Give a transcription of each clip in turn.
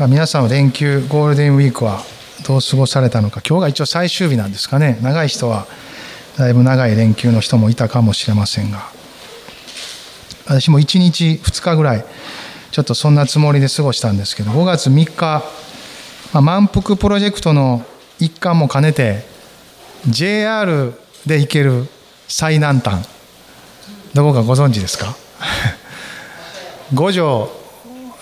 皆さん連休ゴールデンウィークはどう過ごされたのか。今日が一応最終日なんですかね。長い人はだいぶ長い連休の人もいたかもしれませんが。私も1日2日ぐらいちょっとそんなつもりで過ごしたんですけど5月3日、まあ、満腹プロジェクトの一環も兼ねて JR で行ける最南端。どこかご存知ですか？五条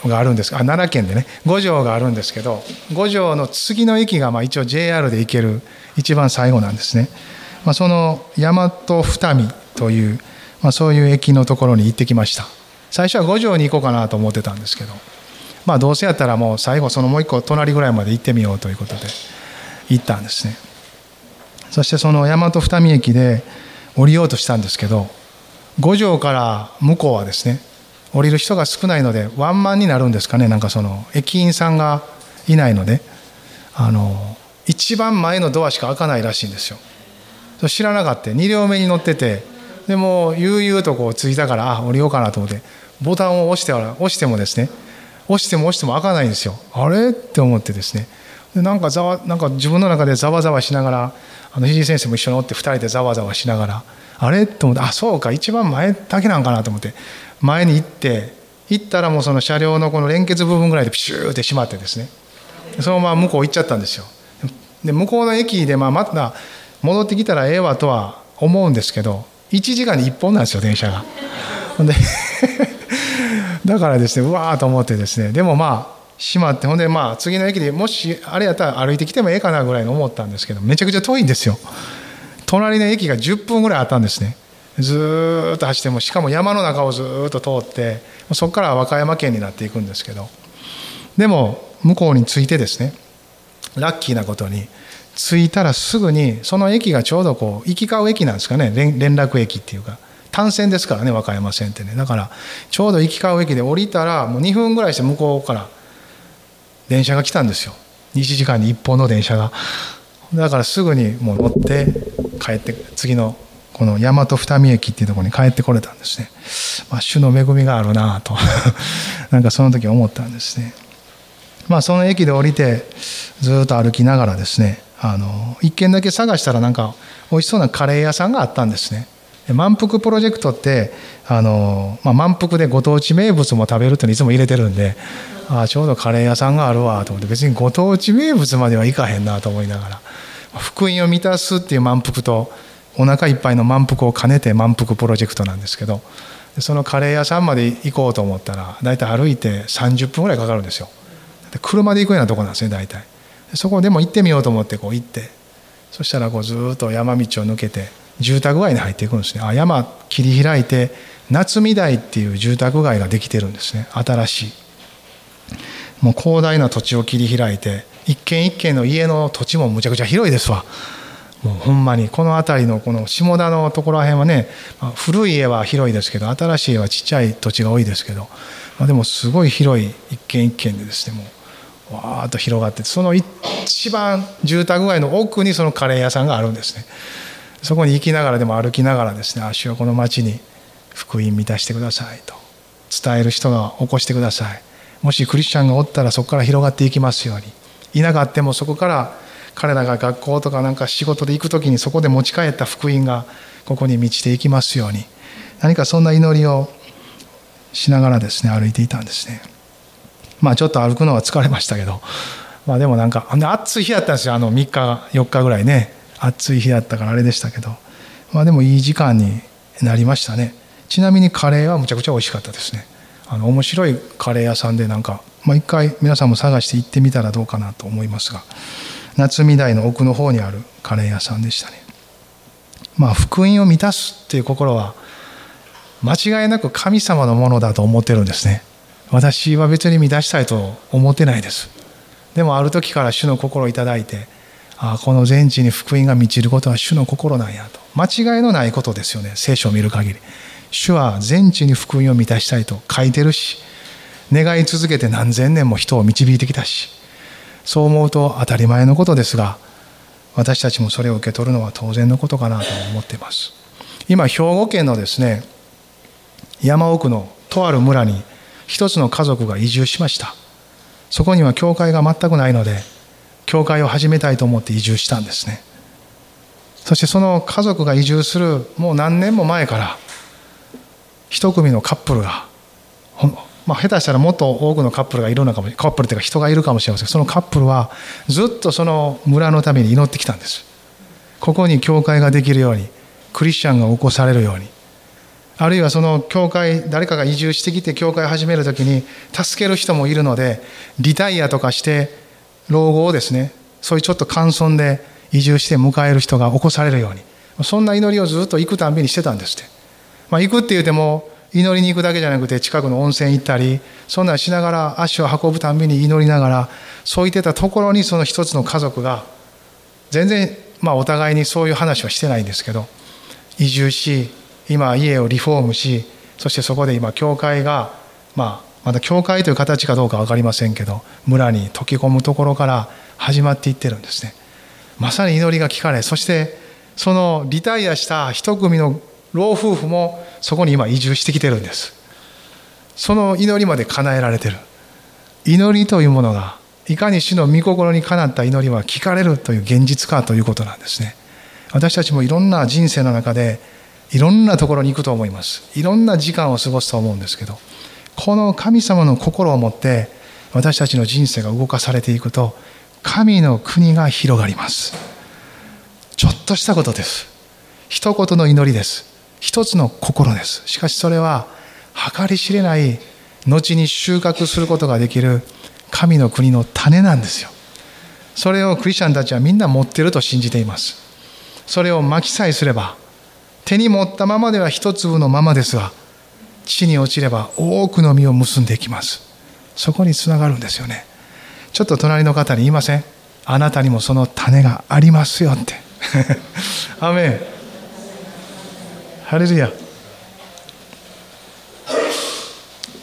があるんです。あ奈良県でね。五条があるんですけど五条の次の駅がまあ一応 JR で行ける一番最後なんですね、まあ、その大和二見という、まあ、そういう駅のところに行ってきました。最初は五条に行こうかなと思ってたんですけどまあどうせやったらもう最後そのもう一個隣ぐらいまで行ってみようということで行ったんですね。そしてその大和二見駅で降りようとしたんですけど五条から向こうはですね降りる人が少ないのでワンマンになるんですかね。なんかその駅員さんがいないので。あの一番前のドアしか開かないらしいんですよ。知らなかった。2両目に乗ってて。でも悠々とこう着いたからあ降りようかなと思って。ボタンを押して押してもですね。押しても押しても開かないんですよ。あれ？って思ってですね。でなんかざわなんか自分の中でざわざわしながらあのひじ先生も一緒におって2人でざわざわしながら。あれ？と思って。あそうか。一番前だけなんかなと思って。前に行って行ったらもうその車両のこの連結部分ぐらいでピシューって閉まってですね。そのまま向こう行っちゃったんですよ。で向こうの駅でまあまた戻ってきたらええわとは思うんですけど1時間に1本なんですよ電車が。ほんで だからですねうわーと思ってですね。でもまあ閉まってほんでまあ次の駅でもしあれやったら歩いてきてもええかなぐらいの思ったんですけどめちゃくちゃ遠いんですよ。隣の駅が10分ぐらいあったんですね。ずっと走ってもしかも山の中をずっと通ってそこから和歌山県になっていくんですけどでも向こうに着いてですねラッキーなことに着いたらすぐにその駅がちょうどこう行き交う駅なんですかね連絡駅っていうか単線ですからね和歌山線ってね。だからちょうど行き交う駅で降りたらもう2分ぐらいして向こうから電車が来たんですよ。2時間に1本の電車が。だからすぐにもう乗って帰って次のこの大和二見駅っていうところに帰ってこれたんですね、まあ、主の恵みがあるなと。なんかその時思ったんですね。まあその駅で降りてずっと歩きながらですねあの一軒だけ探したらなんか美味しそうなカレー屋さんがあったんですね。満腹プロジェクトってあの、まあ、満腹でご当地名物も食べるっていつも入れてるんであちょうどカレー屋さんがあるわと思って別にご当地名物まではいかへんなと思いながら福音を満たすっていう満腹とお腹いっぱいの満腹を兼ねて満腹プロジェクトなんですけどそのカレー屋さんまで行こうと思ったら大体歩いて30分ぐらいかかるんですよ。車で行くようなとこなんですね大体そこでも行ってみようと思ってこう行って。そしたらこうずっと山道を抜けて住宅街に入っていくんですね。あ山切り開いて夏見台っていう住宅街ができてるんですね。新しい。もう広大な土地を切り開いて一軒一軒の家の土地もむちゃくちゃ広いですわ。もうほんまにこの辺りのこの下田のところら辺はね、まあ、古い家は広いですけど新しい家はちっちゃい土地が多いですけど、まあ、でもすごい広い一軒一軒でですねもうわーっと広がってその一番住宅街の奥にそのカレー屋さんがあるんですね。そこに行きながらでも歩きながらですね足をこの町に福音満たしてくださいと伝える人が起こしてください。もしクリスチャンがおったらそこから広がっていきますように。いなかってもそこから彼らが学校とかなんか仕事で行く時にそこで持ち帰った福音がここに満ちていきますように。何かそんな祈りをしながらですね歩いていたんですね。まあちょっと歩くのは疲れましたけど。まあでもなんか暑い日だったんですよ。あの3日4日ぐらいね。暑い日だったからあれでしたけど。まあでもいい時間になりましたね。ちなみにカレーはむちゃくちゃ美味しかったですね。あの面白いカレー屋さんでなんか、まあ、一回皆さんも探して行ってみたらどうかなと思いますが。夏見台の奥の方にあるカレー屋さんでしたね。まあ福音を満たすっていう心は間違いなく神様のものだと思ってるんですね。私は別に満たしたいと思ってないです。でもある時から主の心をいただいてああこの全地に福音が満ちることは主の心なんやと。間違いのないことですよね聖書を見る限り。主は全地に福音を満たしたいと書いてるし願い続けて何千年も人を導いてきたしそう思うと当たり前のことですが私たちもそれを受け取るのは当然のことかなと思っています。今兵庫県のですね山奥のとある村に一つの家族が移住しました。そこには教会が全くないので教会を始めたいと思って移住したんですね。そしてその家族が移住するもう何年も前から一組のカップルがまあ、下手したらもっと多くのカップルがいるのかもカップルというか人がいるかもしれません。そのカップルはずっとその村のために祈ってきたんです。ここに教会ができるようにクリスチャンが起こされるように。あるいはその教会誰かが移住してきて教会を始める時に助ける人もいるのでリタイアとかして老後をですねそういうちょっと簡素で移住して迎える人が起こされるように。そんな祈りをずっと行くたんびにしてたんですって、まあ、行くって言うても祈りに行くだけじゃなくて近くの温泉行ったりそんなんしながら足を運ぶたんびに祈りながらそう言ってたところにその一つの家族が全然まあお互いにそういう話はしてないんですけど移住し今家をリフォームしそしてそこで今教会がまあまだ教会という形かどうか分かりませんけど村に溶け込むところから始まっていってるんですね。まさに祈りが聞かれそしてそのリタイアした一組の老夫婦もそこに今移住してきてるんです。その祈りまで叶えられてる。祈りというものがいかに主の御心にかなった祈りは聞かれるという現実かということなんですね。私たちもいろんな人生の中でいろんなところに行くと思います。いろんな時間を過ごすと思うんですけどこの神様の心を持って私たちの人生が動かされていくと神の国が広がります。ちょっとしたことです。一言の祈りです。一つの心です。しかしそれは計り知れない後に収穫することができる神の国の種なんですよ。それをクリスチャンたちはみんな持っていると信じています。それをまきさえすれば手に持ったままでは一粒のままですが地に落ちれば多くの実を結んでいきます。そこにつながるんですよね。ちょっと隣の方に言いません？あなたにもその種がありますよって。アメン。ハレルヤ。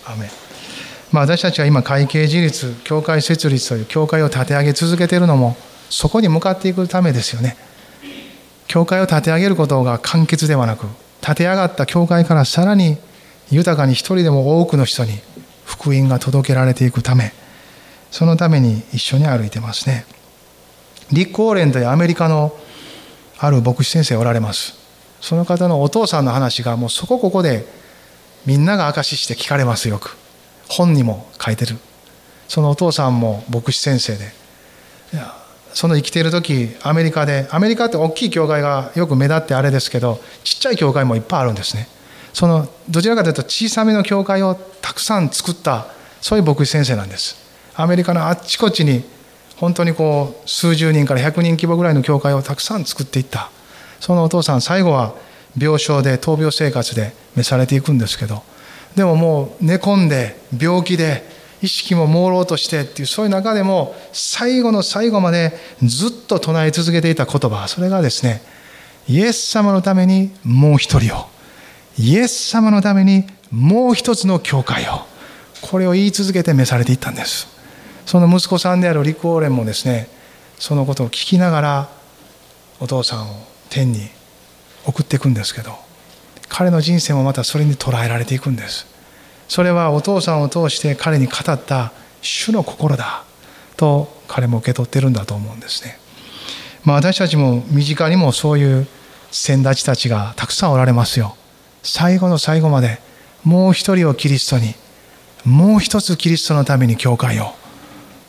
アメまあ、私たちが今会計自立教会設立という教会を立て上げ続けているのもそこに向かっていくためですよね。教会を立て上げることが簡潔ではなく立て上がった教会からさらに豊かに一人でも多くの人に福音が届けられていくためそのために一緒に歩いてますね。リック・オーレンというアメリカのある牧師先生おられます。その方のお父さんの話がもうそこここでみんなが証しして聞かれますよく。本にも書いてる。そのお父さんも牧師先生で。その生きている時アメリカでアメリカって大きい教会がよく目立ってあれですけどちっちゃい教会もいっぱいあるんですね。そのどちらかというと小さめの教会をたくさん作ったそういう牧師先生なんです。アメリカのあっちこっちに本当にこう数十人から100人規模ぐらいの教会をたくさん作っていった。そのお父さん最後は病床で闘病生活で召されていくんですけどでももう寝込んで病気で意識も朦朧としてっていうそういう中でも最後の最後までずっと唱え続けていた言葉それがですねイエス様のためにもう一人をイエス様のためにもう一つの教会をこれを言い続けて召されていったんです。その息子さんであるリク・オーレンもですねそのことを聞きながらお父さんを天に送っていくんですけど彼の人生もまたそれに捉えられていくんです。それはお父さんを通して彼に語った主の心だと彼も受け取ってるんだと思うんですね、まあ、私たちも身近にもそういう先立ちたちがたくさんおられますよ。最後の最後までもう一人をキリストにもう一つキリストのために教会を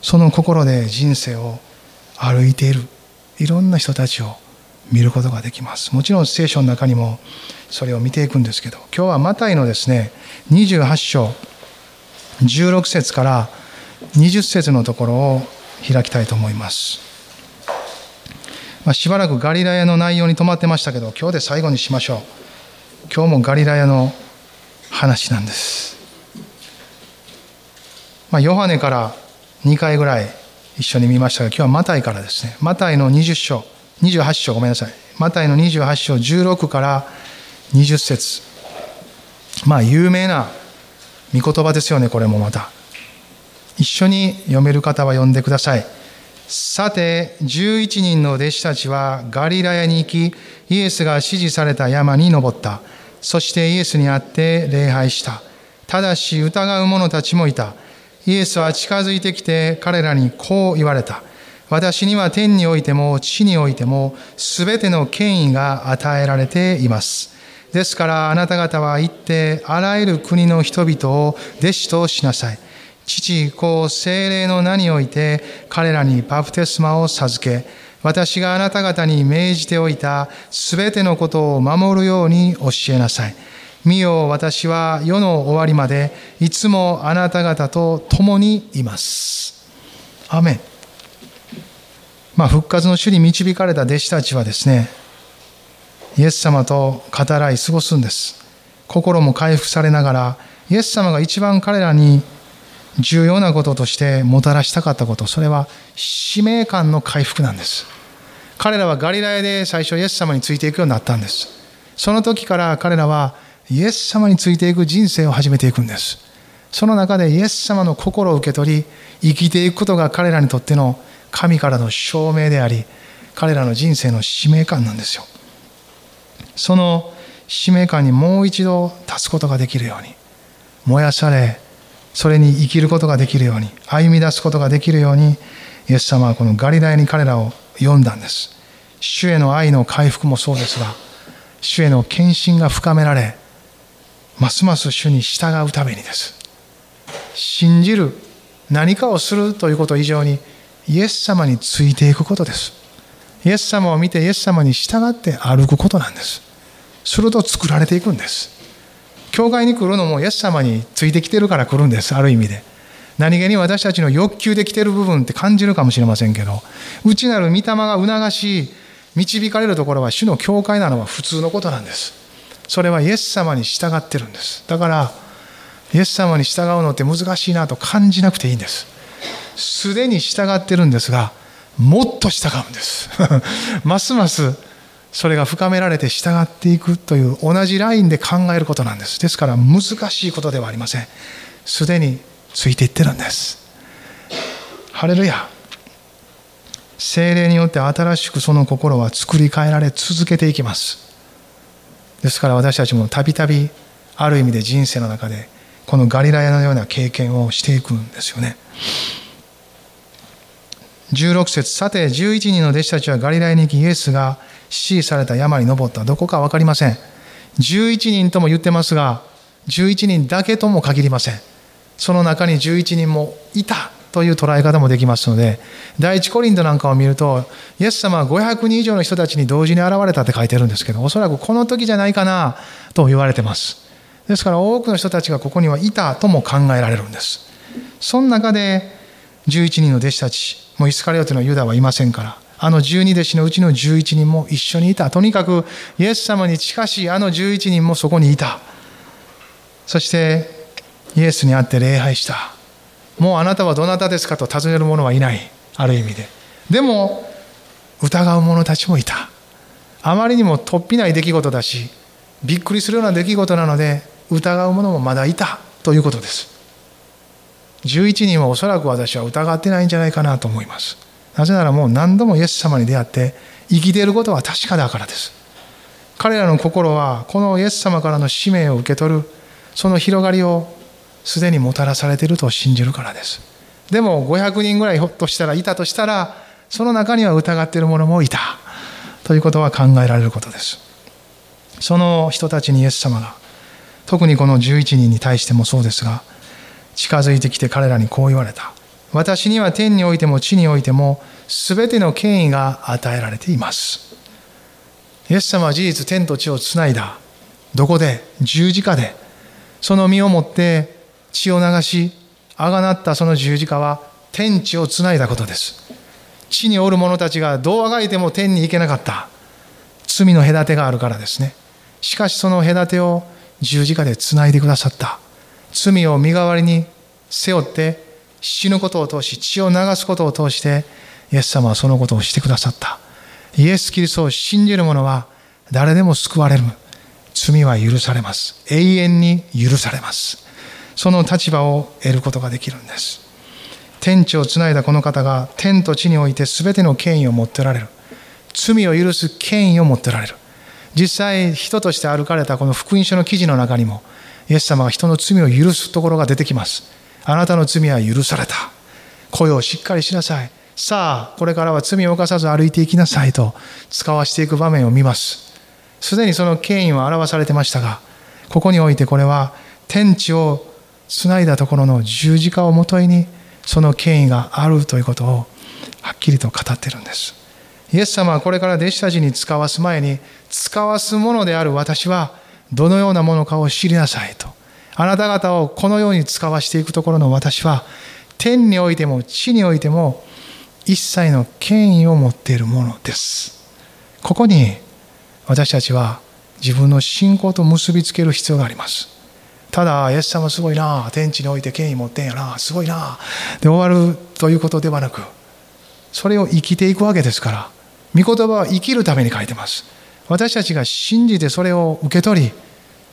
その心で人生を歩いているいろんな人たちを見ることができます。もちろん聖書の中にもそれを見ていくんですけど今日はマタイのですね28章16節から20節のところを開きたいと思います、まあ、しばらくガリラヤの内容に止まってましたけど今日で最後にしましょう。今日もガリラヤの話なんです。まあ、ヨハネから2回ぐらい一緒に見ましたが今日はマタイからですね。マタイの20章。28章ごめんなさい。マタイの28章16から20節。まあ有名な御言葉ですよねこれもまた。一緒に読める方は読んでください。さて11人の弟子たちはガリラヤに行きイエスが指示された山に登った。そしてイエスに会って礼拝した。ただし疑う者たちもいた。イエスは近づいてきて彼らにこう言われた。私には天においても地においても全ての権威が与えられています。ですからあなた方は行ってあらゆる国の人々を弟子としなさい。父、子、精霊の名において彼らにバプテスマを授け、私があなた方に命じておいたすべてのことを守るように教えなさい。見よ私は世の終わりまでいつもあなた方と共にいます。アメン。まあ、復活の主に導かれた弟子たちはですね、イエス様と語らい過ごすんです。心も回復されながら、イエス様が一番彼らに重要なこととしてもたらしたかったこと、それは使命感の回復なんです。彼らはガリラヤで最初イエス様についていくようになったんです。その時から彼らはイエス様についていく人生を始めていくんです。その中でイエス様の心を受け取り、生きていくことが彼らにとっての神からの証明であり、彼らの人生の使命感なんですよ。その使命感にもう一度立つことができるように、燃やされ、それに生きることができるように、歩み出すことができるように、イエス様はこのガリラヤに彼らを呼んだんです。主への愛の回復もそうですが、主への献身が深められ、ますます主に従うためにです。信じる、何かをするということ以上に、イエス様についていくことです。イエス様を見てイエス様に従って歩くことなんです。すると作られていくんです。教会に来るのもイエス様についてきてるから来るんです、ある意味で。何気に私たちの欲求できてる部分って感じるかもしれませんけど、内なる御霊が促し、導かれるところは主の教会なのは普通のことなんです。それはイエス様に従ってるんです。だから、イエス様に従うのって難しいなと感じなくていいんです。すでに従ってるんですが、もっと従うんです。ますますそれが深められて従っていくという同じラインで考えることなんです。ですから難しいことではありません。すでについていってるんです。ハレルヤ。精霊によって新しくその心は作り変えられ続けていきます。ですから私たちもたびたびある意味で人生の中でこのガリラヤのような経験をしていくんですよね。16節さて11人の弟子たちはガリラヤに行きイエスが指示された山に登った。どこか分かりません。11人とも言ってますが11人だけとも限りません。その中に11人もいたという捉え方もできますので第一コリントなんかを見るとイエス様は500人以上の人たちに同時に現れたって書いてるんですけどおそらくこの時じゃないかなと言われてます。ですから多くの人たちがここにはいたとも考えられるんです。その中で11人の弟子たちもうイスカリオテのユダはいませんから。あの12弟子のうちの11人も一緒にいた。とにかくイエス様に近しいあの11人もそこにいた。そしてイエスに会って礼拝した。もうあなたはどなたですかと尋ねる者はいない。ある意味で。でも疑う者たちもいた。あまりにも突飛ない出来事だしびっくりするような出来事なので疑う者もまだいた。ということです。11人はおそらく私は疑ってないんじゃないかなと思います。なぜならもう何度もイエス様に出会って生きていることは確かだからです。彼らの心はこのイエス様からの使命を受け取るその広がりをすでにもたらされていると信じるからです。でも500人ぐらいひょっとしたらいたとしたらその中には疑っている者もいた。ということは考えられることです。その人たちにイエス様が特にこの11人に対してもそうですが近づいてきて彼らにこう言われた。私には天においても地においても全ての権威が与えられています。イエス様は事実天と地をつないだ。どこで？十字架で。その身をもって血を流し、あがなったその十字架は天地をつないだことです。地におる者たちがどうあがいても天に行けなかった。罪の隔てがあるからですね。しかしその隔てを十字架でつないでくださった。罪を身代わりに背負って死ぬことを通し血を流すことを通してイエス様はそのことをしてくださった。イエス・キリストを信じる者は誰でも救われる。罪は許されます。永遠に許されます。その立場を得ることができるんです。天地をつないだこの方が天と地において全ての権威を持っておられる。罪を許す権威を持っておられる。実際人として歩かれたこの福音書の記事の中にもイエス様が人の罪を許すところが出てきます。あなたの罪は許された。声をしっかりしなさい。さあ、これからは罪を犯さず歩いていきなさいと使わしていく場面を見ます。すでにその権威は表されてましたが、ここにおいてこれは天地をつないだところの十字架をもとにその権威があるということをはっきりと語っているんです。イエス様はこれから弟子たちに使わす前に使わすものである私はどのようなものかを知りなさいと。あなた方をこのように使わしていくところの私は天においても地においても一切の権威を持っているものです。ここに私たちは自分の信仰と結びつける必要があります。ただ、イエス様すごいな、天地において権威持ってんやな、すごいな、で終わるということではなく、それを生きていくわけですから、御言葉は生きるために書いてます。私たちが信じてそれを受け取り、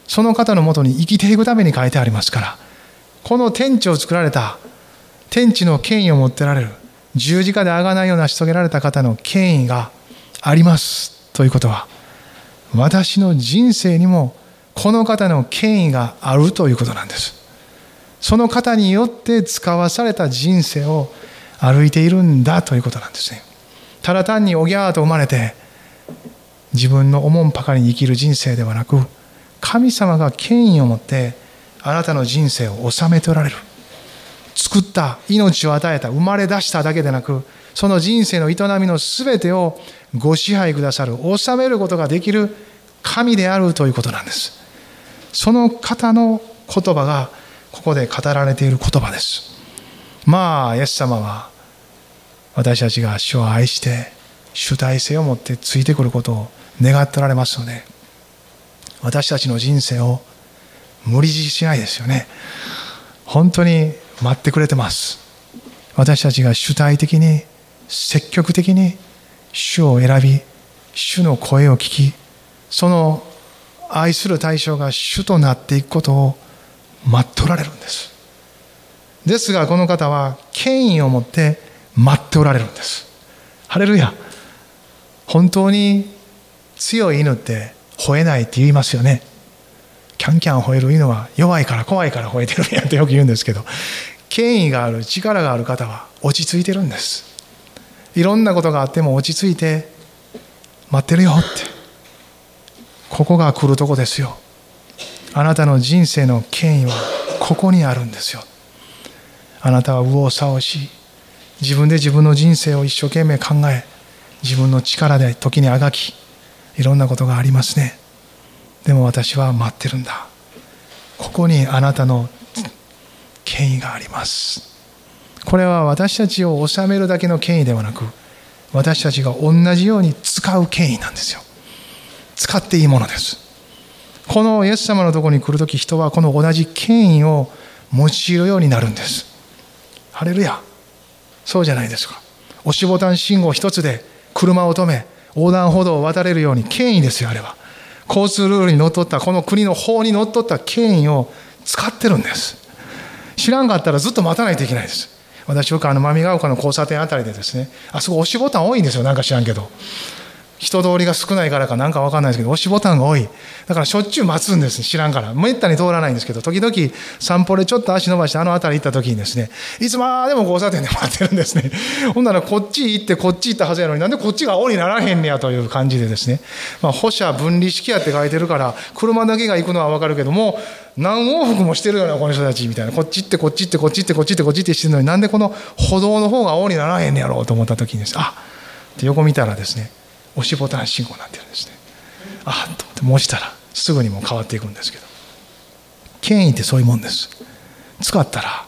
その方のもとに生きていくために書いてありますから、この天地を作られた、天地の権威を持ってられる、十字架で贖いを成し遂げられた方の権威がありますということは、私の人生にもこの方の権威があるということなんです。その方によって使わされた人生を歩いているんだということなんですね。ただ単におぎゃーと生まれて自分の思んばかりに生きる人生ではなく神様が権威を持ってあなたの人生を治めておられる。作った命を与えた生まれ出しただけでなくその人生の営みの全てをご支配くださる治めることができる神であるということなんです。その方の言葉がここで語られている言葉です。まあイエス様は私たちが主を愛して主体性を持ってついてくることを願っておられますので私たちの人生を無理強いしないですよね。本当に待ってくれてます。私たちが主体的に積極的に主を選び主の声を聞きその愛する対象が主となっていくことを待っておられるんです。ですがこの方は権威を持って待っておられるんです。ハレルヤ。本当に強い犬って吠えないって言いますよね。キャンキャン吠える犬は弱いから怖いから吠えてるんやってよく言うんですけど権威がある力がある方は落ち着いてるんです。いろんなことがあっても落ち着いて待ってるよって。ここが来るとこですよ。あなたの人生の権威はここにあるんですよ。あなたは右往左往し自分で自分の人生を一生懸命考え自分の力で時にあがきいろんなことがありますね。でも私は待ってるんだ。ここにあなたの権威があります。これは私たちを治めるだけの権威ではなく私たちが同じように使う権威なんですよ。使っていいものです。このイエス様のところに来るとき人はこの同じ権威を用いるようになるんです。ハレルヤ。そうじゃないですか。押しボタン信号一つで車を止め横断歩道を渡れるように権威ですよあれは。交通ルールにのっとったこの国の法にのっとった権威を使ってるんです。知らんかったらずっと待たないといけないです。私よくあの真ヶ丘の交差点あたりでですねあそこ押しボタン多いんですよなんか知らんけど。人通りが少ないからかなんか分かんないですけど押しボタンが多い。だからしょっちゅう待つんです知らんから。めったに通らないんですけど時々散歩でちょっと足伸ばしてあの辺り行った時にですねいつまでも交差点で待ってるんですね。ほんならこっち行ってこっち行ったはずやのになんでこっちが青にならへんねやという感じでですね、まあ、歩車分離式やって書いてるから車だけが行くのは分かるけども何往復もしてるようなこの人たちみたいな。こっち行ってこっち行ってこっち行ってこっち行ってこっち行ってしてるのになんでこの歩道の方が青にならへんねやろうと思った時にですあって横見たらですね押しボタン信号になってるんですね。あっと思ってもしたらすぐにも変わっていくんですけど。権威ってそういうもんです。使ったら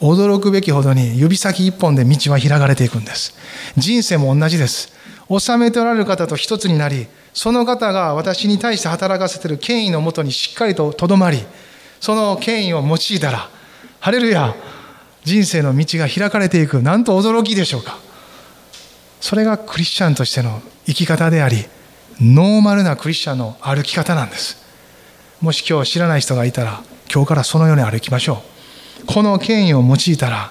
驚くべきほどに指先一本で道は開かれていくんです。人生も同じです。治めておられる方と一つになりその方が私に対して働かせている権威のもとにしっかりととどまりその権威を用いたらハレルヤ人生の道が開かれていく。なんと驚きでしょうか。それがクリスチャンとしての生き方でありノーマルなクリスチャンの歩き方なんですもし今日知らない人がいたら今日からそのように歩きましょうこの権威を用いたら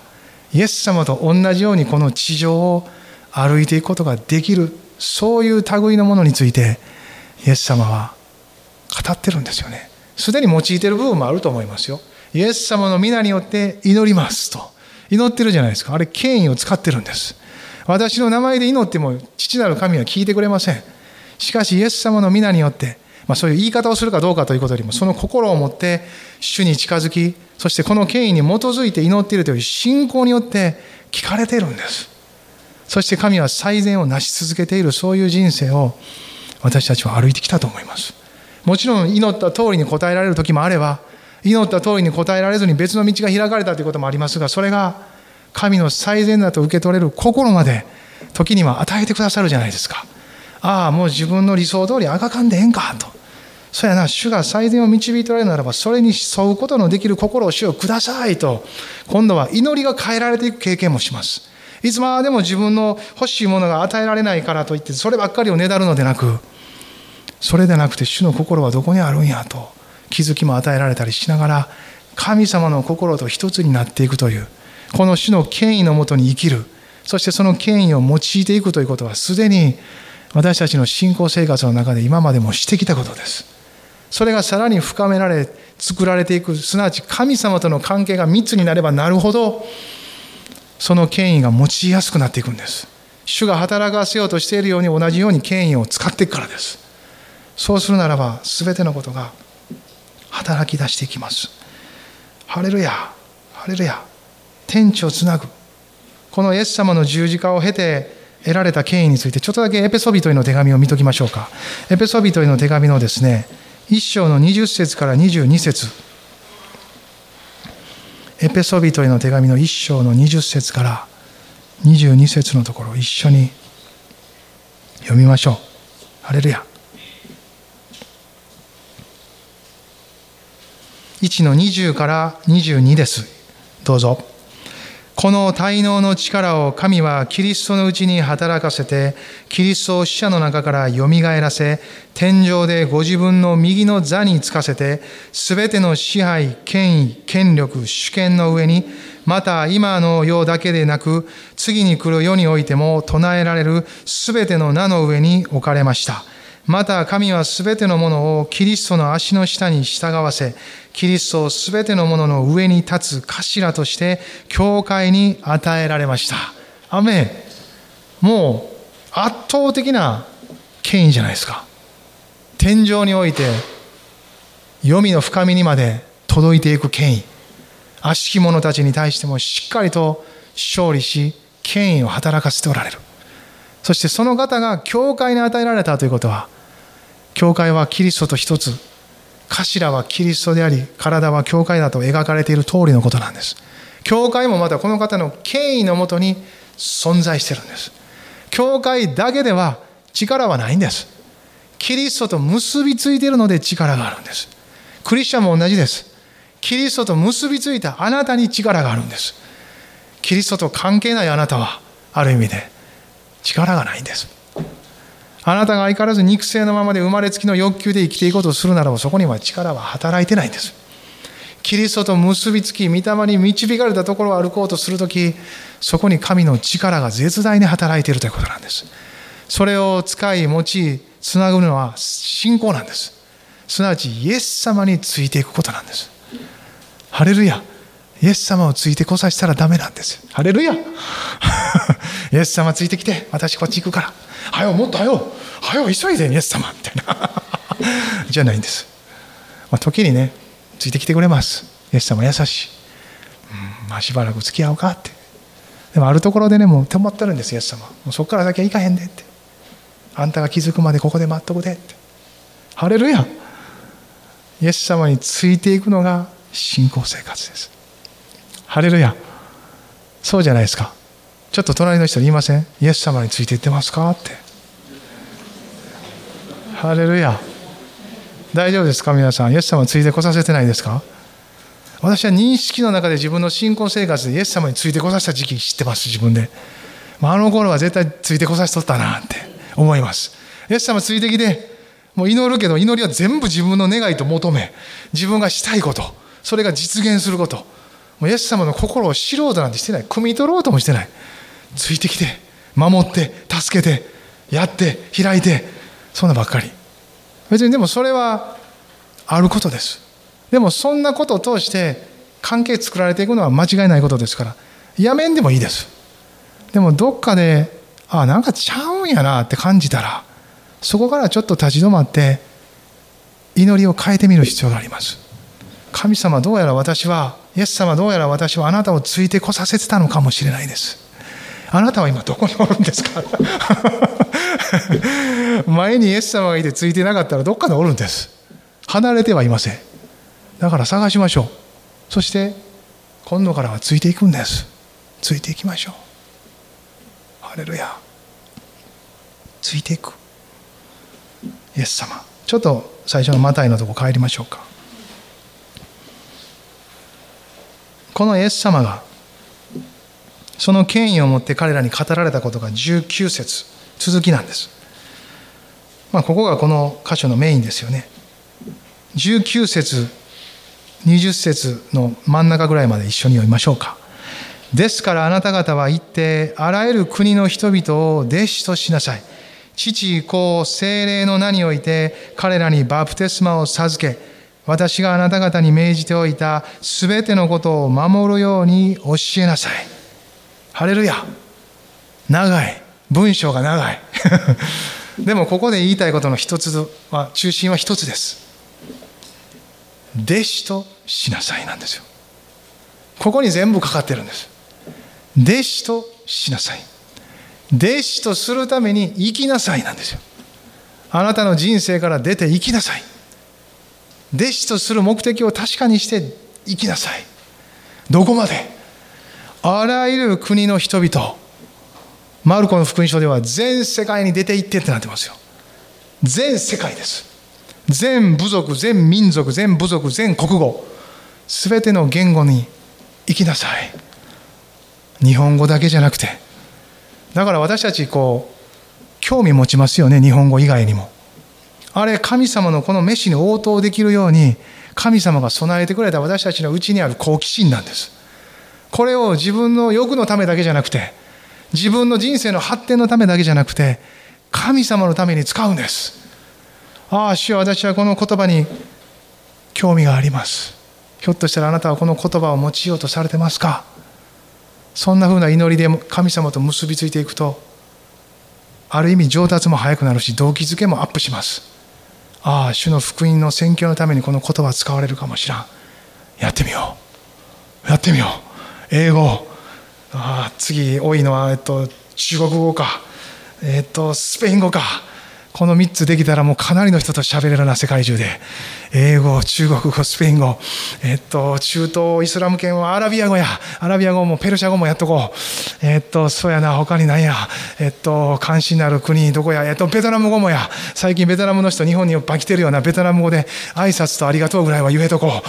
イエス様と同じようにこの地上を歩いていくことができるそういう類のものについてイエス様は語ってるんですよねすでに用いてる部分もあると思いますよイエス様の皆によって祈りますと。祈ってるじゃないですか。あれ、権威を使ってるんです。私の名前で祈っても、父なる神は聞いてくれません。しかし、イエス様の皆によって、まあ、そういう言い方をするかどうかということよりも、その心を持って、主に近づき、そしてこの権威に基づいて祈っているという信仰によって聞かれているんです。そして神は最善を成し続けている、そういう人生を私たちは歩いてきたと思います。もちろん祈った通りに答えられる時もあれば、祈った通りに答えられずに別の道が開かれたということもありますが、それが神の最善だと受け取れる心まで時には与えてくださるじゃないですか。ああ、もう自分の理想通りあがかんでええんかと。そやな、主が最善を導いておられるならば、それに沿うことのできる心を主をくださいと、今度は祈りが変えられていく経験もします。いつまでも自分の欲しいものが与えられないからといって、そればっかりをねだるのでなく、それでなくて主の心はどこにあるんやと気づきも与えられたりしながら、神様の心と一つになっていくという、この主の権威のもとに生きる、そしてその権威を用いていくということは、すでに私たちの信仰生活の中で今までもしてきたことです。それがさらに深められ、作られていく、すなわち神様との関係が密になればなるほど、その権威が用いやすくなっていくんです。主が働かせようとしているように同じように権威を使っていくからです。そうするならば、すべてのことが働き出していきます。ハレルヤ、ハレルヤ。天地をつなぐ。このイエス様の十字架を経て得られた権威について、ちょっとだけエペソビトへの手紙を見ときましょうか。エペソビトへの手紙のですね、1章の20節から22節エペソビトへの手紙の1章の20節から22節のところ一緒に読みましょう。ハレルヤ。1の20から22です。どうぞ。この滞納の力を神はキリストのうちに働かせて、キリストを死者の中から蘇らせ、天上でご自分の右の座につかせて、すべての支配、権威、権力、主権の上に、また今の世だけでなく、次に来る世においても唱えられるすべての名の上に置かれました。また神はすべてのものをキリストの足の下に従わせ、キリストをすべてのものの上に立つ頭として、教会に与えられました。アメもう圧倒的な権威じゃないですか。天井において、黄泉の深みにまで届いていく権威。悪しき者たちに対してもしっかりと勝利し、権威を働かせておられる。そしてその方が教会に与えられたということは、教会はキリストと一つ、頭はキリストであり、体は教会だと描かれている通りのことなんです。教会もまたこの方の権威のもとに存在してるんです。教会だけでは力はないんです。キリストと結びついているので力があるんです。クリスチャンも同じです。キリストと結びついたあなたに力があるんです。キリストと関係ないあなたは、ある意味で力がないんです。あなたが相変わらず肉声のままで生まれつきの欲求で生きていこうとするならばそこには力は働いてないんです。キリストと結びつき、御霊に導かれたところを歩こうとするとき、そこに神の力が絶大に働いているということなんです。それを使い、用い、つなぐのは信仰なんです。すなわち、イエス様についていくことなんです。ハレルヤ。イエス様をついてこさせたらダメなんです。ハレルヤ イエス様ついてきて、私こっち行くから。はよ、もっとはよ、はよ、急いで、イエス様みたいな。じゃないんです。まあ、時にね、ついてきてくれます。イエス様優しい。うん、まあ、しばらく付き合おうかって。でもあるところでね、もう止まってるんです、イエス様。もうそこから先は行かへんでって。あんたが気づくまでここで待っとくでって。ハレルヤイエス様についていくのが信仰生活です。ハレルヤ。そうじゃないですか。ちょっと隣の人に言いません？イエス様についていってますか？って。ハレルヤ。大丈夫ですか？皆さん。イエス様についてこさせてないですか？私は認識の中で自分の信仰生活でイエス様についてこさせた時期知ってます、自分で。まあ、あの頃は絶対ついてこさせとったなって思います。イエス様ついてきて、もう祈るけど祈りは全部自分の願いと求め、自分がしたいこと、それが実現すること。もうイエス様の心を知ろうとなんてしてない。汲み取ろうともしてない。ついてきて、守って、助けて、やって、開いて、そんなばっかり。別にでもそれはあることです。でもそんなことを通して関係作られていくのは間違いないことですからやめんでもいいですでもどっかであなんかちゃうんやなって感じたらそこからちょっと立ち止まって祈りを変えてみる必要があります神様どうやら私はイエス様どうやら私はあなたをついてこさせてたのかもしれないです。あなたは今どこにおるんですか？前にイエス様がいてついてなかったらどっかでおるんです。離れてはいません。だから探しましょう。そして今度からはついていくんです。ついていきましょう。ハレルヤ。ついていく。イエス様。ちょっと最初のマタイのとこ帰りましょうか。このイエス様がその権威を持って彼らに語られたことが19節続きなんです、まあ、ここがこの箇所のメインですよね。19節20節の真ん中ぐらいまで一緒に読みましょうか。ですからあなた方は行ってあらゆる国の人々を弟子としなさい。父子精霊の名において彼らにバプテスマを授け私があなた方に命じておいたすべてのことを守るように教えなさい。ハレルヤ。長い。文章が長い。でもここで言いたいことの一つは中心は一つです。弟子としなさいなんですよ。ここに全部かかってるんです。弟子としなさい。弟子とするために生きなさいなんですよ。あなたの人生から出て生きなさい。弟子とする目的を確かにして生きなさい。どこまで？あらゆる国の人々マルコの福音書では全世界に出て行ってってなってますよ。全世界です。全部族全民族全部族全国語。すべての言語に生きなさい。日本語だけじゃなくて。だから私たちこう興味持ちますよね日本語以外にも。あれ神様のこの飯に応答できるように神様が備えてくれた私たちのうちにある好奇心なんです。これを自分の欲のためだけじゃなくて自分の人生の発展のためだけじゃなくて神様のために使うんです。ああ主よ私はこの言葉に興味があります。ひょっとしたらあなたはこの言葉を用いようとされてますか？そんなふうな祈りで神様と結びついていくとある意味上達も早くなるし動機づけもアップします。ああ主の福音の宣教のためにこの言葉使われるかもしらん。やってみよう。やってみよう。英語。ああ次多いのは、えっと、中国語か、えっと、スペイン語か。この3つできたらもうかなりの人と喋れるな世界中で。英語中国語スペイン語。えっと中東イスラム圏はアラビア語や。アラビア語もペルシャ語もやっとこう。えっとそうやな他に何や。えっと関心のある国どこや。えっとベトナム語もや。最近ベトナムの人日本にいっぱい来てるような。ベトナム語で挨拶とありがとうぐらいは言えとこ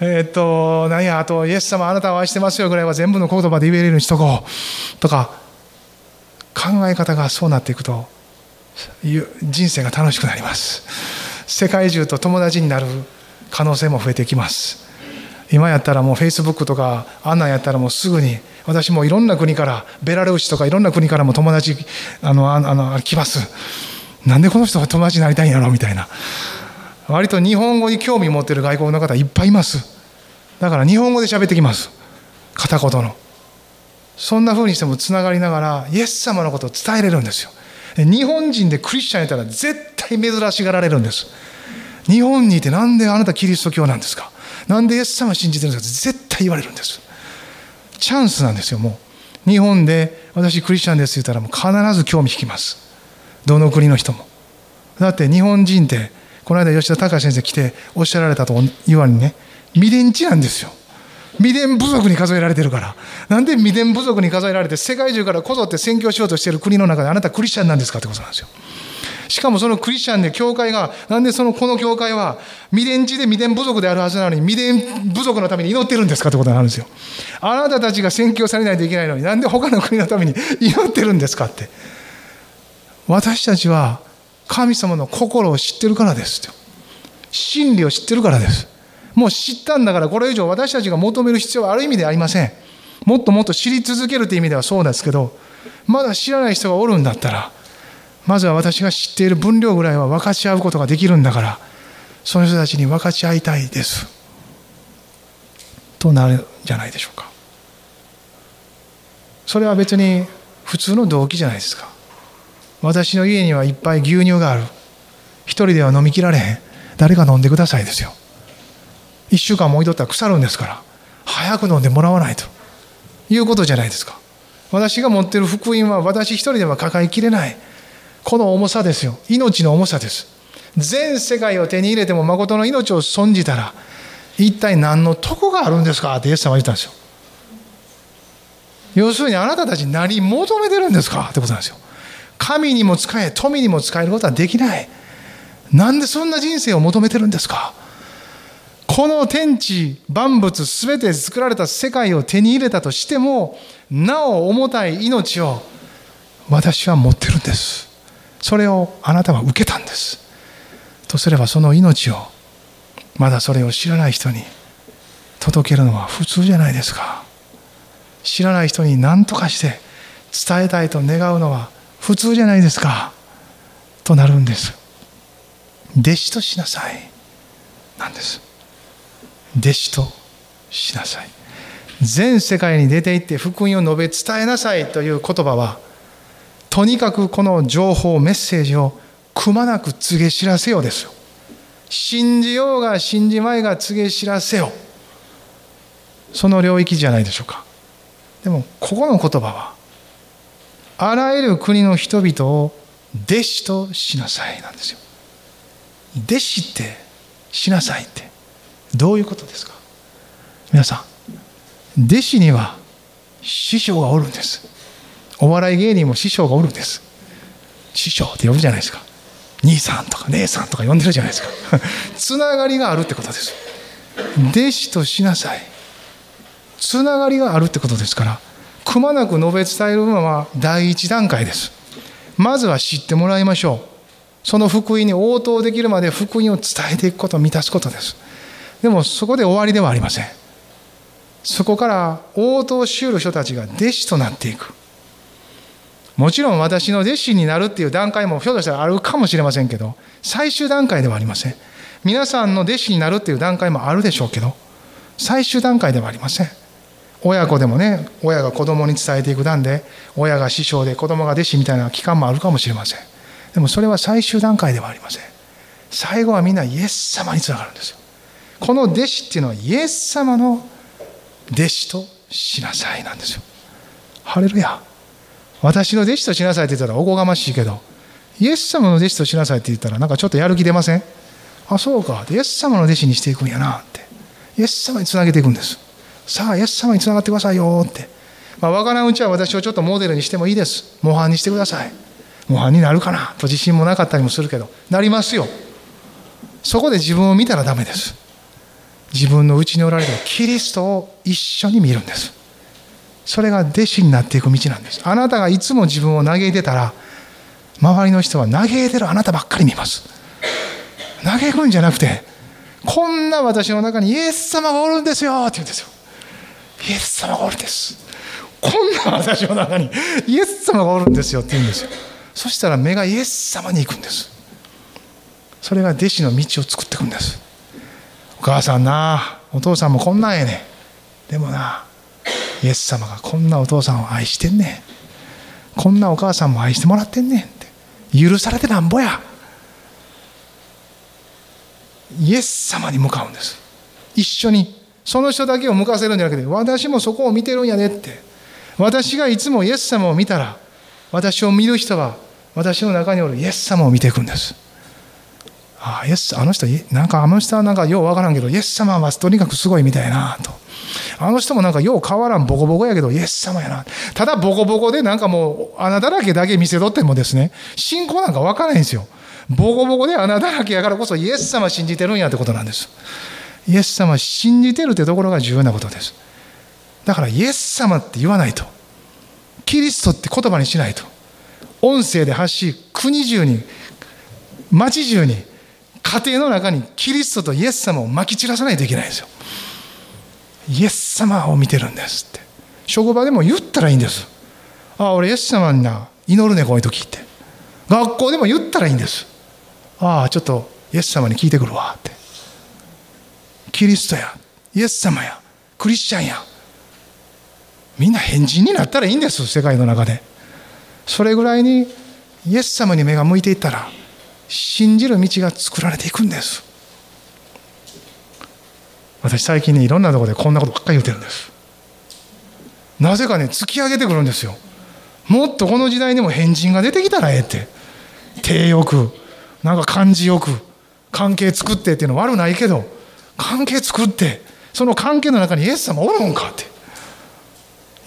う。えっと何や。あとイエス様あなたを愛してますよぐらいは全部の言葉で言えるようにしとこう。とか考え方がそうなっていくと人生が楽しくなります。世界中と友達になる可能性も増えてきます。今やったらもうフェイスブックとかあんなんやったらもうすぐに私もいろんな国からベラルーシとかいろんな国からも友達あのあの来ます。なんでこの人が友達になりたいんやろみたいな。割と日本語に興味持ってる外国の方いっぱいいます。だから日本語で喋ってきます。片言の。そんな風にしてもつながりながらイエス様のことを伝えれるんですよ。日本人でクリスチャンやったら絶対珍しがられるんです。日本にいてなんであなたキリスト教なんですか？なんでイエス様信じてるんですか絶対言われるんです。チャンスなんですよもう。日本で私クリスチャンです言ったらもう必ず興味引きます。どの国の人も。だって日本人ってこの間吉田隆先生来ておっしゃられたと言わにね未伝地なんですよ。未伝部族に数えられてるから。なんで未伝部族に数えられて、世界中からこぞって宣教しようとしてる国の中であなたクリスチャンなんですかってことなんですよ。しかもそのクリスチャンで教会が、なんでそのこの教会は未伝地で未伝部族であるはずなのに未伝部族のために祈ってるんですかってことなんですよ。あなたたちが宣教されないといけないのになんで他の国のために 祈ってるんですかって。私たちは神様の心を知ってるからです。真理を知ってるからです。もう知ったんだからこれ以上私たちが求める必要はある意味ではありません。もっともっと知り続けるという意味ではそうですけど、まだ知らない人がおるんだったら、まずは私が知っている分量ぐらいは分かち合うことができるんだから、その人たちに分かち合いたいです。となるんじゃないでしょうか。それは別に普通の動機じゃないですか。私の家にはいっぱい牛乳がある。一人では飲みきられへん。誰か飲んでくださいですよ。一週間も置いとったら腐るんですから早く飲んでもらわないと。いうことじゃないですか。私が持ってる福音は私一人では抱えきれない。この重さですよ。命の重さです。全世界を手に入れても誠の命を損じたら一体何の得があるんですか？ってイエス様は言ったんですよ。要するにあなたたち何求めてるんですか？ってことなんですよ。神にも使え富にも使えることはできない。なんでそんな人生を求めてるんですか？この天地万物全て作られた世界を手に入れたとしてもなお重たい命を私は持ってるんです。それをあなたは受けたんです。とすればその命をまだそれを知らない人に届けるのは普通じゃないですか。知らない人に何とかして伝えたいと願うのは普通じゃないですか。となるんです。弟子としなさい。なんです。弟子としなさい。全世界に出て行って福音を述べ伝えなさいという言葉はとにかくこの情報メッセージをくまなく告げ知らせようですよ。信じようが信じまいが告げ知らせよその領域じゃないでしょうか。でもここの言葉はあらゆる国の人々を弟子としなさいなんですよ。弟子ってしなさいって。どういうことですか？皆さん弟子には師匠がおるんです。お笑い芸人も師匠がおるんです。師匠って呼ぶじゃないですか。兄さんとか姉さんとか呼んでるじゃないですか。つながりがあるってことです。弟子としなさい。つながりがあるってことですからくまなく述べ伝えるのは第一段階です。まずは知ってもらいましょう。その福音に応答できるまで福音を伝えていくことを満たすことです。でもそこで終わりではありません。そこから応答しうる人たちが弟子となっていく。もちろん私の弟子になるっていう段階もひょっとしたらあるかもしれませんけど最終段階ではありません。皆さんの弟子になるっていう段階もあるでしょうけど最終段階ではありません。親子でもね親が子供に伝えていく段で親が師匠で子供が弟子みたいな期間もあるかもしれません。でもそれは最終段階ではありません。最後はみんなイエス様につながるんですよ。この弟子っていうのはイエス様の弟子としなさいなんですよ。ハレルヤ。私の弟子としなさいって言ったらおこがましいけどイエス様の弟子としなさいって言ったらなんかちょっとやる気出ません？あそうか。イエス様の弟子にしていくんやなって。イエス様につなげていくんです。さあイエス様につながってくださいよって、まあ、わからんうちは私をちょっとモデルにしてもいいです。模範にしてください。模範になるかなと自信もなかったりもするけどなりますよ。そこで自分を見たらダメです。自分の内におられるキリストを一緒に見るんです。それが弟子になっていく道なんです。あなたがいつも自分を嘆いてたら周りの人は嘆いてるあなたばっかり見ます。嘆くんじゃなくてこんな私の中にイエス様がおるんですよって言うんですよ。イエス様がおるんです。こんな私の中にイエス様がおるんですよって言うんですよ。そしたら目がイエス様に行くんです。それが弟子の道を作っていくんです。お母さんな。お父さんもこんなんやね。でもなイエス様がこんなお父さんを愛してんねん。こんなお母さんも愛してもらってんねんって。許されてなんぼや。イエス様に向かうんです。一緒に。その人だけを向かせるんじゃなくて私もそこを見てるんやねって。私がいつもイエス様を見たら私を見る人は私の中におるイエス様を見ていくんです。あ、イエス、あの人、なんかあの人はなんかようわからんけど、イエス様はとにかくすごいみたいなと。あの人もなんかよう変わらんボコボコやけど、イエス様やな。ただボコボコでなんかもう穴だらけだけ見せとってもですね、信仰なんかわからないんですよ。ボコボコで穴だらけやからこそイエス様信じてるんやってことなんです。イエス様信じてるってところが重要なことです。だからイエス様って言わないと。キリストって言葉にしないと。音声で発し国中に町中に家庭の中にキリストとイエス様をまき散らさないといけないんですよ。イエス様を見てるんですって。職場でも言ったらいいんです。ああ俺イエス様にな祈るねこういう時って。学校でも言ったらいいんです。ああちょっとイエス様に聞いてくるわって。キリストやイエス様やクリスチャンや。みんな変人になったらいいんです世界の中で。それぐらいにイエス様に目が向いていったら信じる道が作られていくんです。私最近ねいろんなとこでこんなことばっかり言ってるんです。なぜかね突き上げてくるんですよ。もっとこの時代にも変人が出てきたらええって。手よくなんか感じよく関係作ってっていうのは悪ないけど関係作ってその関係の中にイエス様おるんかって。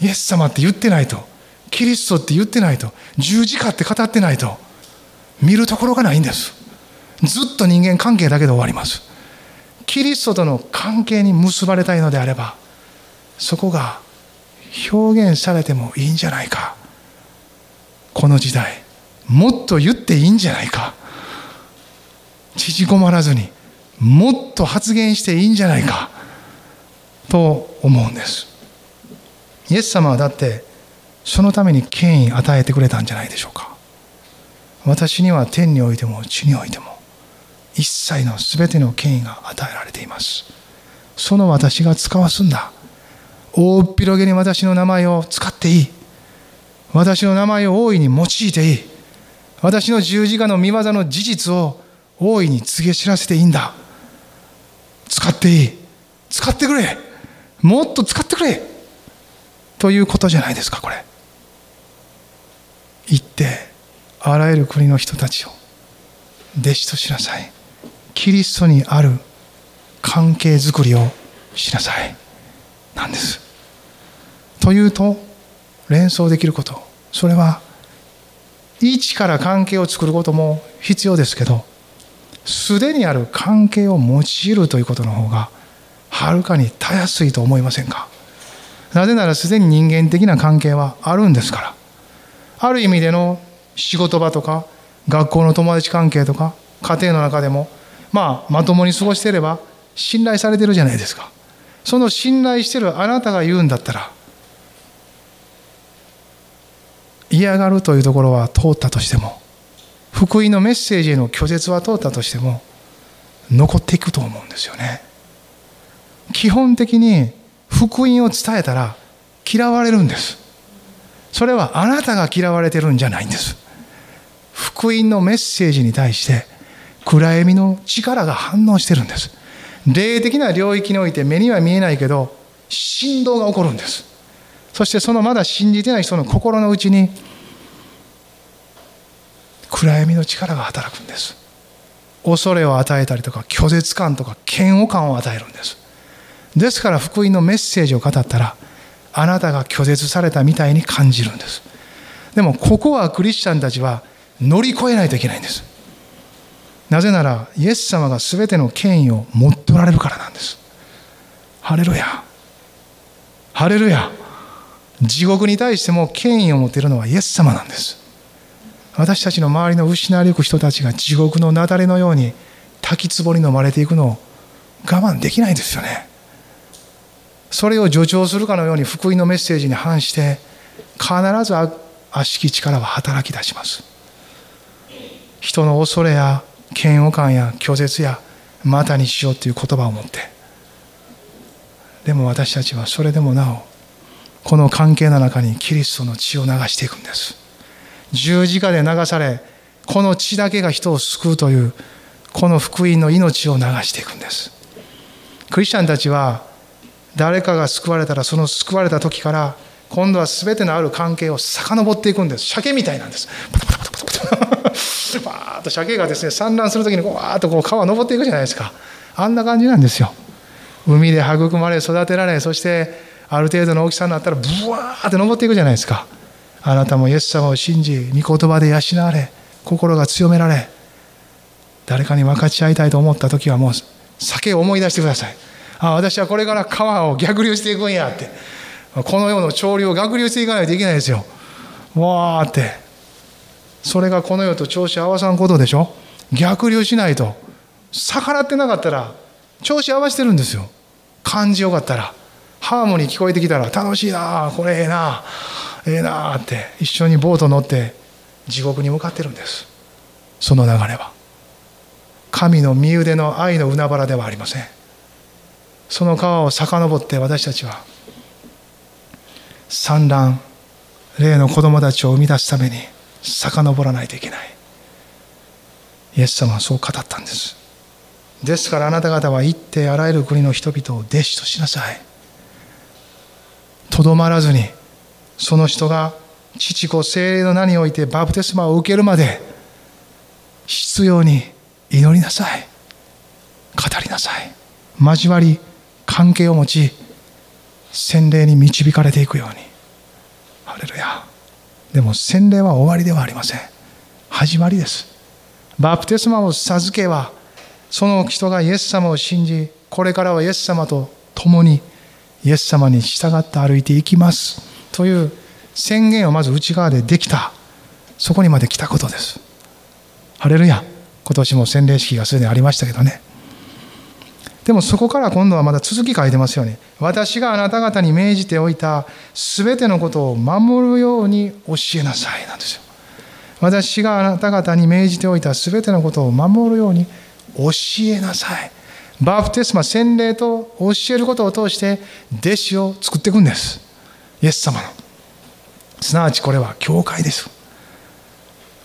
イエス様って言ってないと。キリストって言ってないと。十字架って語ってないと。見るところがないんです。ずっと人間関係だけで終わります。キリストとの関係に結ばれたいのであればそこが表現されてもいいんじゃないか。この時代もっと言っていいんじゃないか。縮こまらずにもっと発言していいんじゃないか。と思うんです。イエス様はだってそのために権威与えてくれたんじゃないでしょうか。私には天においても地においても一切の全ての権威が与えられています。その私が使わすんだ。大っ広げに私の名前を使っていい。私の名前を大いに用いていい。私の十字架の見業の事実を大いに告げ知らせていいんだ。使っていい。使ってくれ。もっと使ってくれ。ということじゃないですかこれ。行ってあらゆる国の人たちを弟子としなさい。キリストにある関係づくりをしなさい。なんです。というと連想できること。それは一から関係を作ることも必要ですけどすでにある関係を用いるということの方がはるかにたやすいと思いませんか？なぜならすでに人間的な関係はあるんですから。ある意味での仕事場とか学校の友達関係とか家庭の中でもまあまともに過ごしてれば信頼されてるじゃないですか。その信頼してるあなたが言うんだったら嫌がるというところは通ったとしても福音のメッセージへの拒絶は通ったとしても残っていくと思うんですよね。基本的に福音を伝えたら嫌われるんです。それはあなたが嫌われてるんじゃないんです。福音のメッセージに対して暗闇の力が反応してるんです。霊的な領域において目には見えないけど振動が起こるんです。そしてそのまだ信じてない人の心の内に暗闇の力が働くんです。恐れを与えたりとか拒絶感とか嫌悪感を与えるんです。ですから福音のメッセージを語ったらあなたが拒絶されたみたいに感じるんです。でもここはクリスチャンたちは乗り越えないといけないんです。なぜならイエス様が全ての権威を持っておられるからなんです。ハレルヤ。ハレルヤ。地獄に対しても権威を持っているのはイエス様なんです。私たちの周りの失われゆく人たちが地獄の雪崩のように滝壺に飲まれていくのを我慢できないですよね。それを助長するかのように福音のメッセージに反して必ず悪しき力は働き出します。人の恐れや嫌悪感や拒絶やまたにしようという言葉を持って。でも私たちはそれでもなおこの関係の中にキリストの血を流していくんです。十字架で流されこの血だけが人を救うというこの福音の命を流していくんです。クリスチャンたちは誰かが救われたらその救われた時から今度は全てのある関係を遡っていくんです。鮭みたいなんです。パタパタパタパタパーッと鮭がですね産卵する時にわーっとこう川登っていくじゃないですか。あんな感じなんですよ。海で育まれ育てられそしてある程度の大きさになったらブワーって登っていくじゃないですか。あなたもイエス様を信じ御言葉で養われ心が強められ誰かに分かち合いたいと思った時はもう酒を思い出してください。あ私はこれから川を逆流していくんやって。この世の潮流を逆流していかないといけないですよ。わーって。それがこの世と調子合わさんことでしょ？逆流しないと逆らってなかったら調子合わせてるんですよ。感じよかったらハーモニー聞こえてきたら楽しいなこれええなええなって一緒にボート乗って地獄に向かってるんです。その流れは。神の身腕の愛の海原ではありません。その川を遡って私たちは産卵霊の子供たちを生み出すために遡らないといけない。イエス様はそう語ったんです。ですからあなた方は行ってあらゆる国の人々を弟子としなさい。とどまらずにその人が父子精霊の名においてバプテスマを受けるまで必要に祈りなさい。語りなさい。交わり関係を持ち洗礼に導かれていくように。ハレルヤ。でも洗礼は終わりではありません。始まりです。バプテスマを授けはその人がイエス様を信じこれからはイエス様と共にイエス様に従って歩いていきます。という宣言をまず内側でできた。そこにまで来たことです。ハレルヤ。今年も洗礼式がすでにありましたけどね。でもそこから今度はまだ続き書いてますよね。私があなた方に命じておいた全てのことを守るように教えなさいなんですよ。私があなた方に命じておいた全てのことを守るように教えなさい。バプテスマ洗礼と教えることを通して弟子を作っていくんです。イエス様の。すなわちこれは教会です。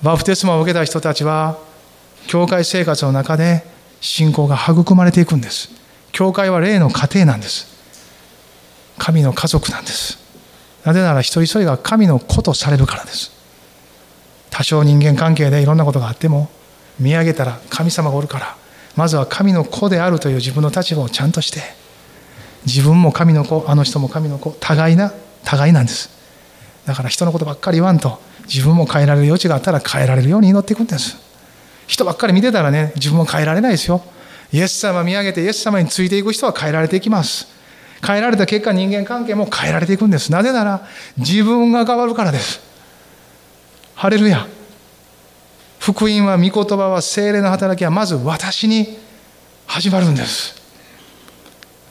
バプテスマを受けた人たちは教会生活の中で信仰が育まれていくんです。教会は霊の家庭なんです。神の家族なんです。なぜなら一人一人が神の子とされるからです。多少人間関係でいろんなことがあっても見上げたら神様がおるからまずは神の子であるという自分の立場をちゃんとして自分も神の子あの人も神の子互いな互いなんです。だから人のことばっかり言わんと自分も変えられる余地があったら変えられるように祈っていくんです。人ばっかり見てたらね自分も変えられないですよ。イエス様見上げてイエス様についていく人は変えられていきます。変えられた結果人間関係も変えられていくんです。なぜなら自分が変わるからです。ハレルヤ。福音は御言葉は精霊の働きはまず私に始まるんです。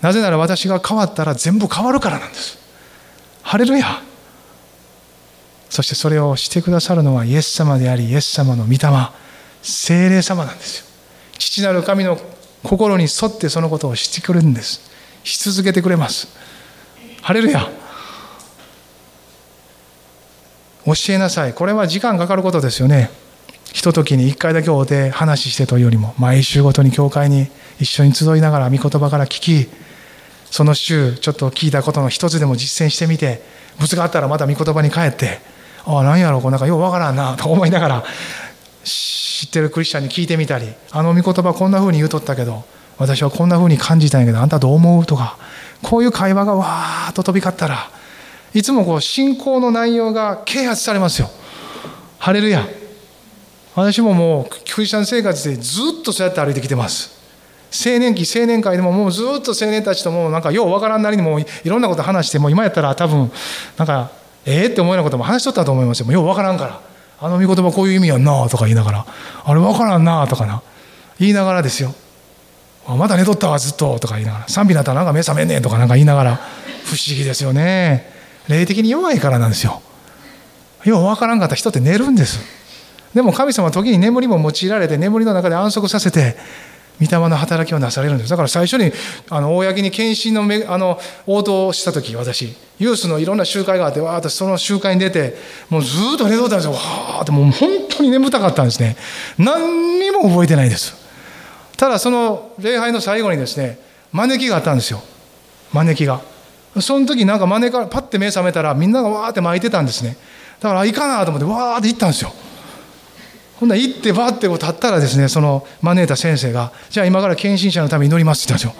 なぜなら私が変わったら全部変わるからなんです。ハレルヤ。そしてそれをしてくださるのはイエス様でありイエス様の御霊精霊様なんですよ。父なる神の心に沿ってそのことをしてくれるんです。し続けてくれます。ハレルヤ。教えなさい。これは時間かかることですよね。ひとときに一回だけ会うて話してというよりも毎週ごとに教会に一緒に集いながら御言葉から聞きその週ちょっと聞いたことの一つでも実践してみてぶつがあったらまた御言葉に帰ってああ何やろうこうなんかようわからんなと思いながら知ってるクリスチャンに聞いてみたりあの御言葉こんな風に言うとったけど私はこんな風に感じたんやけどあんたどう思う？とかこういう会話がわーっと飛び交ったらいつもこう信仰の内容が啓発されますよ。ハレルヤ。私ももうクリスチャン生活でずっとそうやって歩いてきてます。青年期青年会でももうずっと青年たちともなんかようわからんなりにもいろんなこと話してもう今やったら多分なんかええって思うようなことも話しとったと思いますよ。もうようわからんから。あの御言葉こういう意味やんなとか言いながらあれ分からんなとかな言いながらですよ。あまだ寝とったわずっととか言いながら賛美なったらなんか目覚めんねんとかなんか言いながら不思議ですよね。霊的に弱いからなんですよ。よう分からんかった人って寝るんです。でも神様は時に眠りも用いられて眠りの中で安息させて御霊の働きをなされるんです。だから最初にあの公に献身のあの応答した時私ユースのいろんな集会があってわーっとその集会に出てもうずっと寝とったんですよ。はあってもう本当に眠たかったんですね。何にも覚えてないです。ただその礼拝の最後にですね招きがあったんですよ。招きが。その時なんか招かパッて目覚めたらみんながわーって巻いてたんですね。だからいかなと思ってわーって行ったんですよ。ほんなら行ってバッてこう立ったらですねその招いた先生が「じゃあ今から献身者のために祈ります」って言ったんで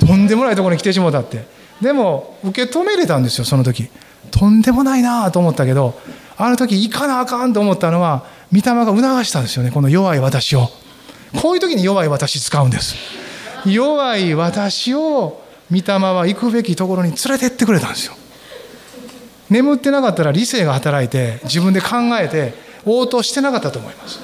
すよ。とんでもないところに来てしもたって。でも受け止めれたんですよその時。とんでもないなと思ったけどあの時行かなあかんと思ったのは御霊が促したんですよねこの弱い私を。こういう時に弱い私使うんです。弱い私を御霊は行くべきところに連れてってくれたんですよ。眠ってなかったら理性が働いて自分で考えて応答してなかったと思います。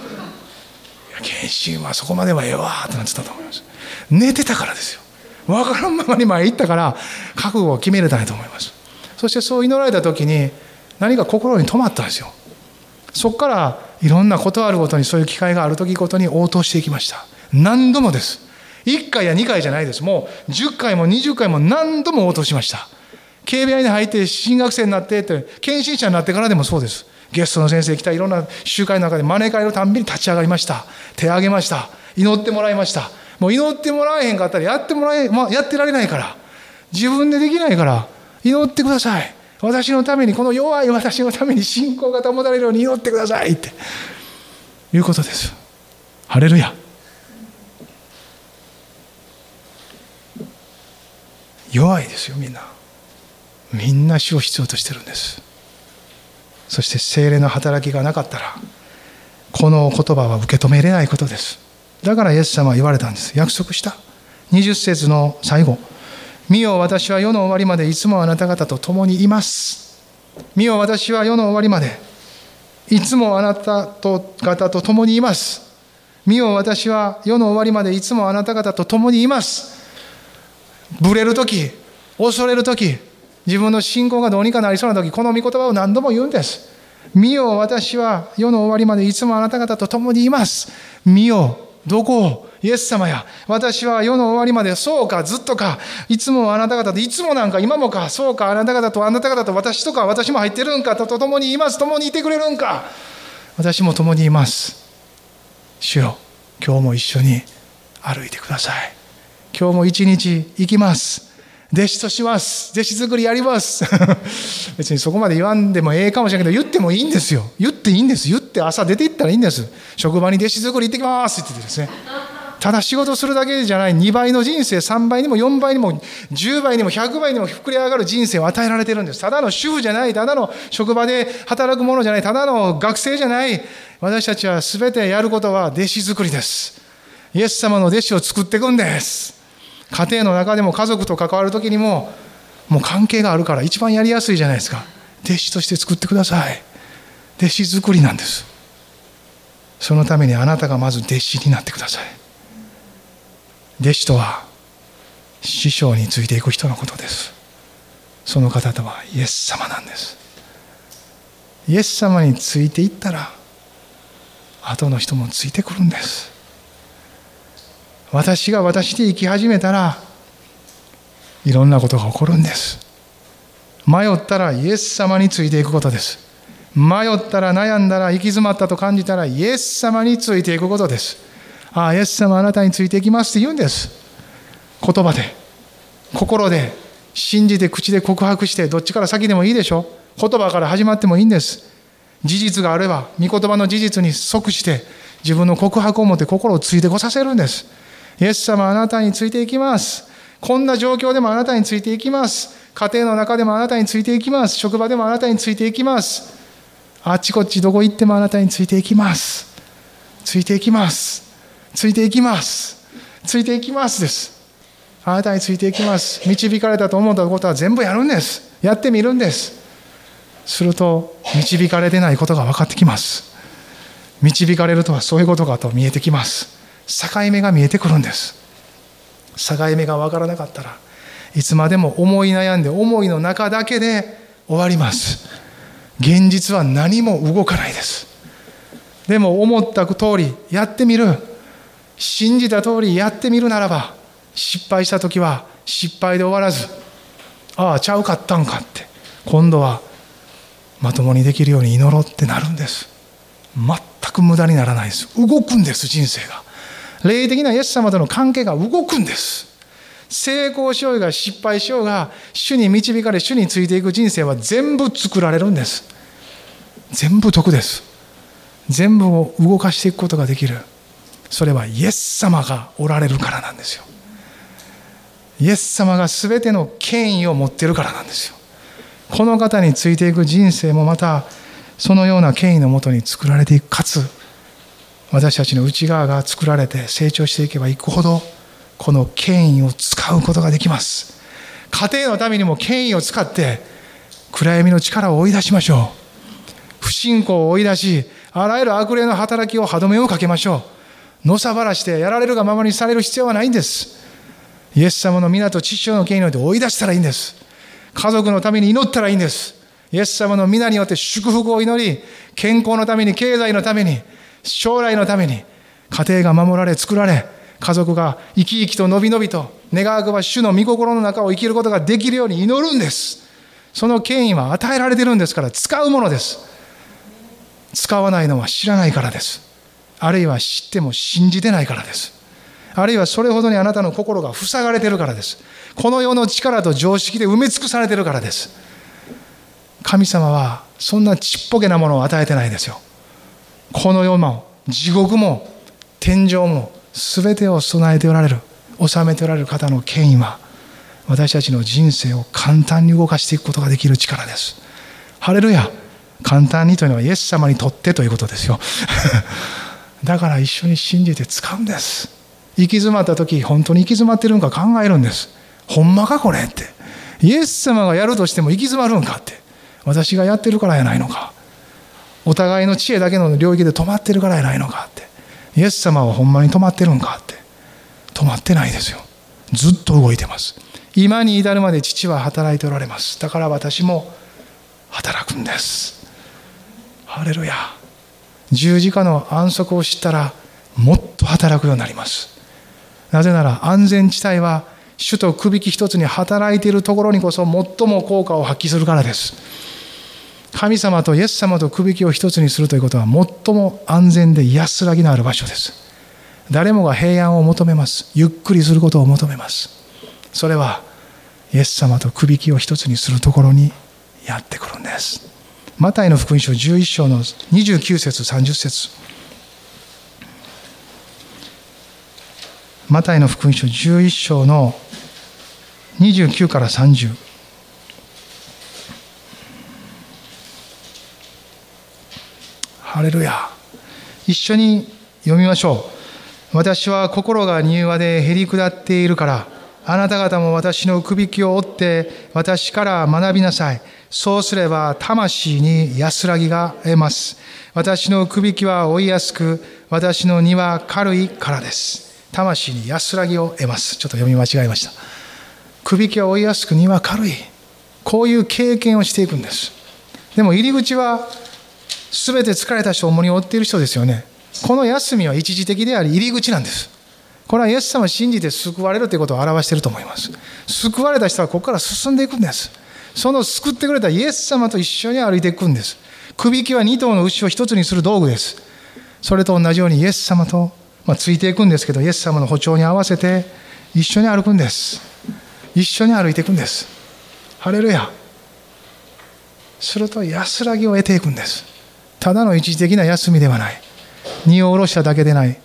献身はそこまではええわってなってたと思います。寝てたからですよ。分からんままに前行ったから覚悟を決めれたんやと思います。そしてそう祈られた時に何か心に留まったんですよ。そこからいろんなことあるごとにそういう機会がある時ごとに応答していきました。何度もです。1回や2回じゃないです。もう10回も20回も何度も応答しました。警備員に入って新学生になってって、検診者になってからでもそうです。ゲストの先生来たいろんな集会の中で招かれるたんびに立ち上がりました。手を挙げました。祈ってもらいました。もう祈ってもらえへんかったらやってもらえ、まあ、やってられないから。自分でできないから祈ってください。私のために、この弱い私のために信仰が保たれるように祈ってくださいって。いうことです。ハレルヤ。弱いですよ、みんな。みんな死を必要としてるんです。そして精霊の働きがなかったら、この言葉は受け止めれないことです。だからイエス様は言われたんです。約束した。20節の最後。見よ私は世の終わりまでいつもあなた方と共にいます。見よ私は世の終わりまでいつもあなたと方と共にいます。見よ私は世の終わりまでいつもあなた方と共にいます。ぶれるとき、恐れるとき、自分の信仰がどうにかなりそうなとき、この御言葉を何度も言うんです。見よ私は世の終わりまでいつもあなた方と共にいます。見よどこイエス様や、私は世の終わりまで、そうか、ずっとか、いつもあなた方と、いつもなんか、今もか、そうか、あなた方と、あなた方と、私とか、私も入ってるんか、と共にいます、共にいてくれるんか。私も共にいます。主よ、今日も一緒に歩いてください。今日も一日行きます。弟子とします。弟子作りやります。別にそこまで言わんでもええかもしれないけど、言ってもいいんですよ。言っていいんです。言って朝出て行ったらいいんです。職場に弟子作り行ってきますって言ってですね。ただ仕事するだけじゃない2倍の人生、3倍にも4倍にも10倍にも100倍にも膨れ上がる人生を与えられてるんです。ただの主婦じゃない、ただの職場で働くものじゃない、ただの学生じゃない。私たちは全てやることは弟子作りです。イエス様の弟子を作っていくんです。家庭の中でも家族と関わる時にももう関係があるから一番やりやすいじゃないですか。弟子として作ってください。弟子作りなんです。そのためにあなたがまず弟子になってください。弟子とは師匠についていく人のことです。その方とはイエス様なんです。イエス様についていったら後の人もついてくるんです。私が私で生き始めたらいろんなことが起こるんです。迷ったらイエス様についていくことです。迷ったら悩んだら行き詰まったと感じたらイエス様についていくことです。ああイエス様あなたについていきますって言うんです。言葉で心で信じて口で告白してどっちから先でもいいでしょ。言葉から始まってもいいんです。事実があれば御言葉の事実に即して自分の告白を持って心をついてこさせるんです。イエス様あなたについていきます。こんな状況でもあなたについていきます。家庭の中でもあなたについていきます。職場でもあなたについていきます。あっちこっちどこ行ってもあなたについていきます。ついていきます。ついていきます。ついていきますです。あなたについていきます。導かれたと思ったことは全部やるんです。やってみるんです。すると、導かれてないことが分かってきます。導かれるとはそういうことかと見えてきます。境目が見えてくるんです。境目が分からなかったらいつまでも思い悩んで思いの中だけで終わります。現実は何も動かないです。でも思った通りやってみる。信じた通りやってみるならば失敗した時は失敗で終わらずああちゃうかったんかって今度はまともにできるように祈ろうってなるんです。全く無駄にならないです。動くんです人生が。霊的なイエス様との関係が動くんです。成功しようが失敗しようが、主に導かれ、主についていく人生は全部作られるんです。全部得です。全部を動かしていくことができる。それはイエス様がおられるからなんですよ。イエス様が全ての権威を持ってるからなんですよ。この方についていく人生もまた、そのような権威のもとに作られていく、かつ、私たちの内側が作られて成長していけばいくほどこの権威を使うことができます。家庭のためにも権威を使って暗闇の力を追い出しましょう。不信仰を追い出しあらゆる悪霊の働きを歯止めをかけましょう。のさばらしてやられるがままにされる必要はないんです。イエス様の皆と父親の権威によって追い出したらいいんです。家族のために祈ったらいいんです。イエス様の皆によって祝福を祈り健康のために経済のために将来のために家庭が守られ作られ家族が生き生きとのびのびと願わくば主の御心の中を生きることができるように祈るんです。その権威は与えられてるんですから使うものです。使わないのは知らないからです。あるいは知っても信じてないからです。あるいはそれほどにあなたの心が塞がれてるからです。この世の力と常識で埋め尽くされてるからです。神様はそんなちっぽけなものを与えてないですよ。この世も地獄も天井も全てを備えておられる治めておられる方の権威は私たちの人生を簡単に動かしていくことができる力です。ハレルヤ簡単にというのはイエス様にとってということですよ。だから一緒に信じて使うんです。行き詰まった時本当に行き詰まってるんか考えるんです。ほんまかこれって。イエス様がやるとしても行き詰まるんかって。私がやってるからやないのか。お互いの知恵だけの領域で止まってるからやないのかって。イエス様はほんまに止まってるんかって。止まってないですよ。ずっと動いてます。今に至るまで父は働いておられます。だから私も働くんです。ハレルヤ。十字架の安息を知ったらもっと働くようになります。なぜなら安全地帯は主とくびき一つに働いているところにこそ最も効果を発揮するからです。神様とイエス様とくびきを一つにするということは最も安全で安らぎのある場所です。誰もが平安を求めます。ゆっくりすることを求めます。それはイエス様とくびきを一つにするところにやってくるんです。マタイの福音書11章の29節30節。マタイの福音書11章の29から30ハレルヤ。一緒に読みましょう。私は心が柔和でへり下っているから。あなた方も私のくびきを追って私から学びなさい。そうすれば魂に安らぎが得ます。私のくびきは追いやすく私の荷は軽いからです。魂に安らぎを得ます。ちょっと読み間違えました。くびきは追いやすく荷は軽い。こういう経験をしていくんです。でも入り口は全て疲れた人を重に追っている人ですよね。この休みは一時的であり入り口なんです。これはイエス様を信じて救われるということを表していると思います。救われた人はここから進んでいくんです。その救ってくれたイエス様と一緒に歩いていくんです。くびきは2頭の牛を一つにする道具です。それと同じようにイエス様と、まあ、ついていくんですけどイエス様の歩調に合わせて一緒に歩くんです。一緒に歩いていくんです。ハレルヤ。すると安らぎを得ていくんです。ただの一時的な休みではない。荷を下ろしただけでない。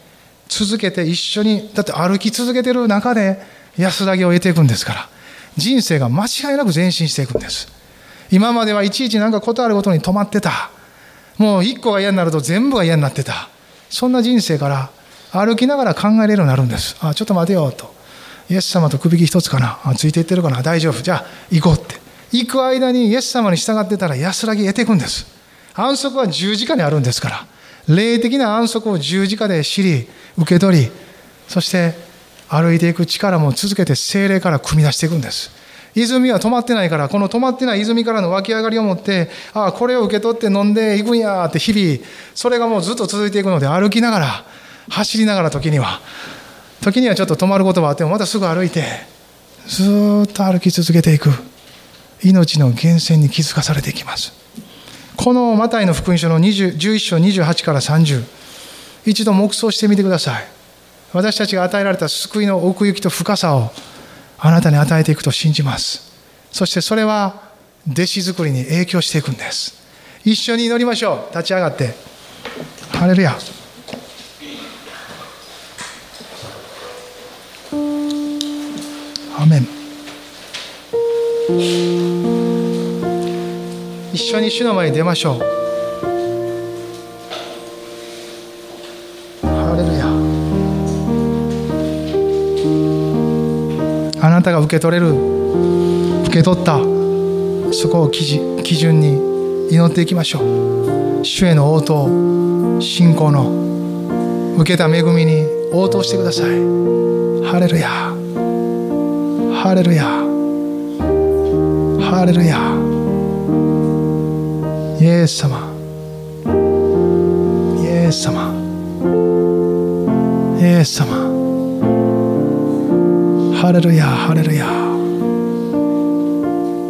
続けて一緒にだって歩き続けてる中で安らぎを得ていくんですから。人生が間違いなく前進していくんです。今まではいちいち何かことあるごとに止まってた。もう一個が嫌になると全部が嫌になってた。そんな人生から歩きながら考えれるようになるんです。あちょっと待てよと。イエス様と首引き一つかな。あついていってるかな。大丈夫。じゃあ行こうって。行く間にイエス様に従ってたら安らぎ得ていくんです。安息は十字架にあるんですから霊的な安息を十字架で知り受け取りそして歩いていく力も続けて精霊から組み出していくんです。泉は止まってないからこの止まってない泉からの湧き上がりを持ってああこれを受け取って飲んでいくんやって日々それがもうずっと続いていくので歩きながら走りながら時には時にはちょっと止まることはあってもまたすぐ歩いてずっと歩き続けていく命の源泉に気づかされていきます。このマタイの福音書の11章28から30一度黙想してみてください。私たちが与えられた救いの奥行きと深さをあなたに与えていくと信じます。そしてそれは弟子作りに影響していくんです。一緒に祈りましょう。立ち上がって。ハレルヤ。アメン。一緒に主の前に出ましょう。ハレルヤ。あなたが受け取れる。受け取った。そこを基準に祈っていきましょう。主への応答。信仰の。受けた恵みに。応答してください。ハレルヤ。ハレルヤ。ハレルヤ。イエス様。イエス様。イエス様。ハレルヤハレルヤ。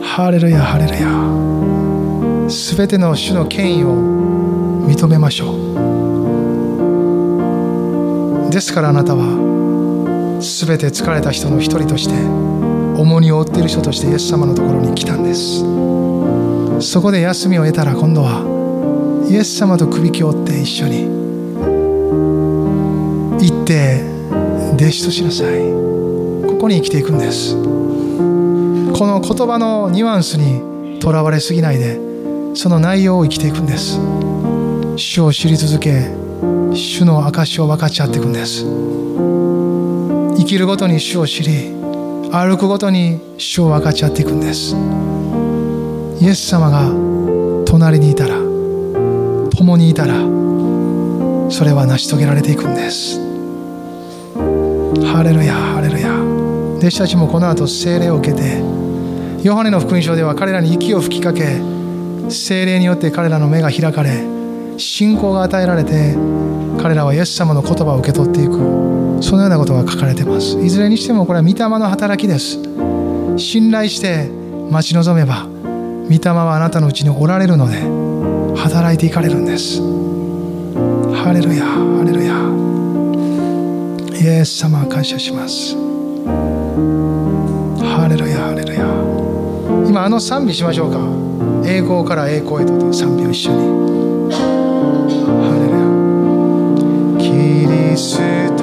ハレルヤハレルヤ。すべての主の権威を認めましょう。ですからあなたはすべて疲れた人の一人として重荷を負っている人としてイエス様のところに来たんです。そこで休みを得たら今度はイエス様と首輝をって一緒に行って弟子としなさい。ここに生きていくんです。この言葉のニュアンスにとらわれすぎないでその内容を生きていくんです。主を知り続け主の証を分かち合っていくんです。生きるごとに主を知り歩くごとに主を分かち合っていくんです。イエス様が隣にいたら共にいたらそれは成し遂げられていくんです。ハレルヤハレルヤ。弟子たちもこの後聖霊を受けてヨハネの福音書では彼らに息を吹きかけ聖霊によって彼らの目が開かれ信仰が与えられて彼らはイエス様の言葉を受け取っていく。そのようなことが書かれています。いずれにしてもこれは御霊の働きです。信頼して待ち望めば御霊はあなたのうちにおられるので働いていかれるんです。ハレルヤハレルヤ。イエス様感謝します。ハレルヤハレルヤ。今あの賛美しましょうか。栄光から栄光へと賛美を一緒に。ハレルヤ。キリスト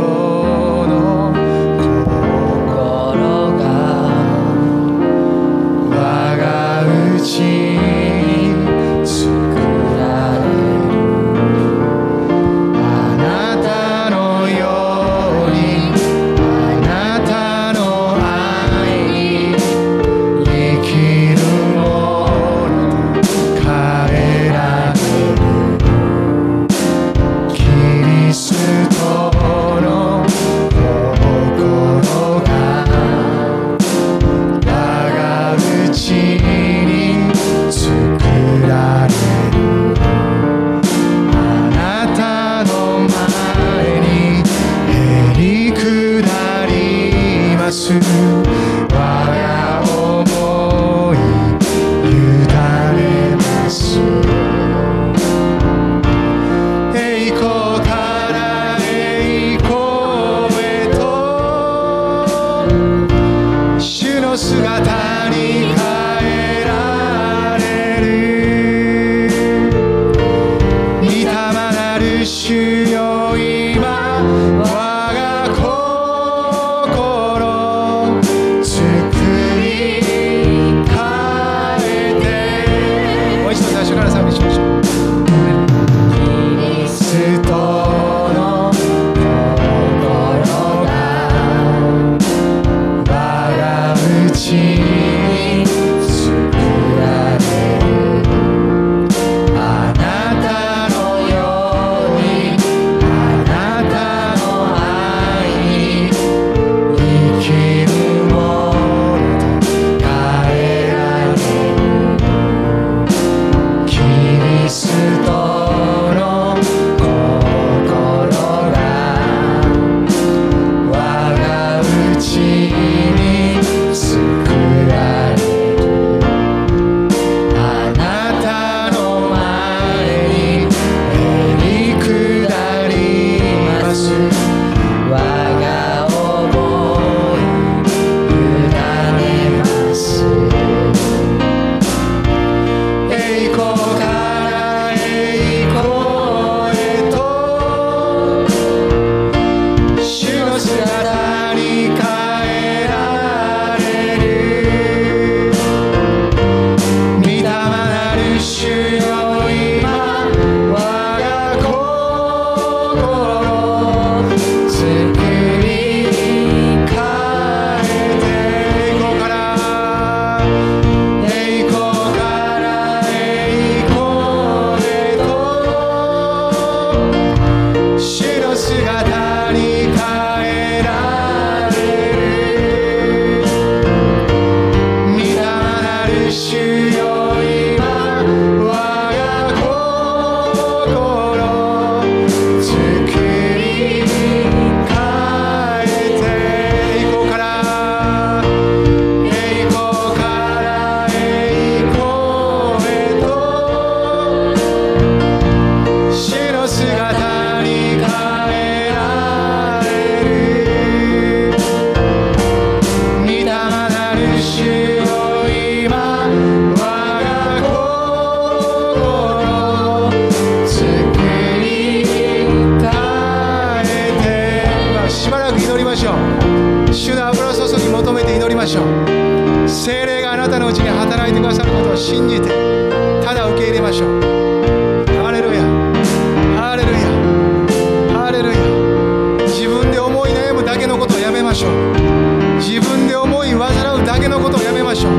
ましょう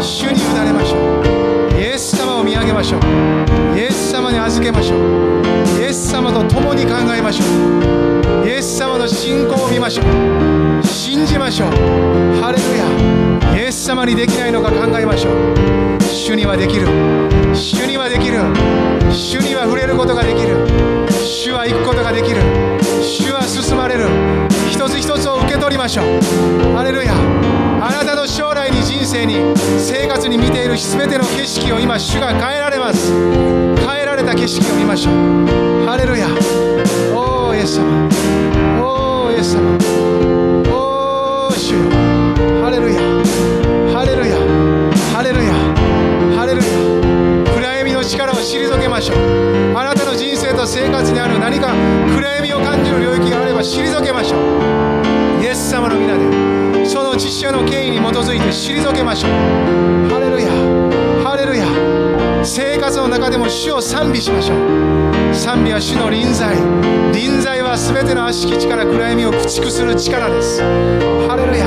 主に委ねましょうイエス様を見上げましょうイエス様に預けましょうイエス様と共に考えましょうイエス様の信仰を見ましょう信じましょうハレルヤイエス様にできないのか考えましょう主にはできる主にはできる主には触れることができる主は行くことができる主は進まれる一つ一つを受け取りましょうハレルヤあなたの将来に人生に生活に見ている全ての景色を今主が変えられます。変えられた景色を見ましょう。ハレルヤ。おーイエス様。おーイエス様。おー主よ。ハレルヤ。ハレルヤ。ハレルヤ。ハレルヤ。暗闇の力を退けましょう。あなたの人生と生活にある何か暗闇を感じる領域があれば退けましょう。イエス様の皆で。その父親の権威に基づいて退けましょう。ハレルヤ。ハレルヤ。生活の中でも主を賛美しましょう。賛美は主の臨在。臨在は全ての悪しき力暗闇を駆逐する力です。ハレルヤ。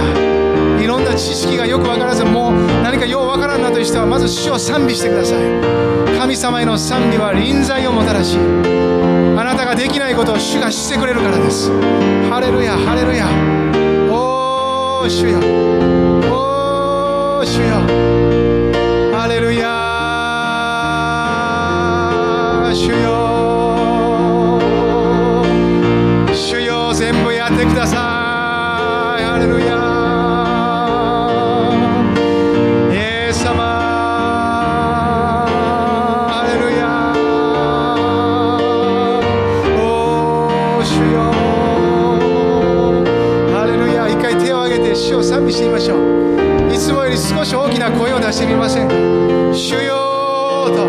いろんな知識がよく分からずもう何かよう分からんなという人はまず主を賛美してください。神様への賛美は臨在をもたらしあなたができないことを主がしてくれるからです。ハレルヤ。ハレルヤ。おー主よ。おー主よ。ハレルヤ主よ。主よ。全部やってください。ハレルヤ少し大きな声を出してみませんか？主よと。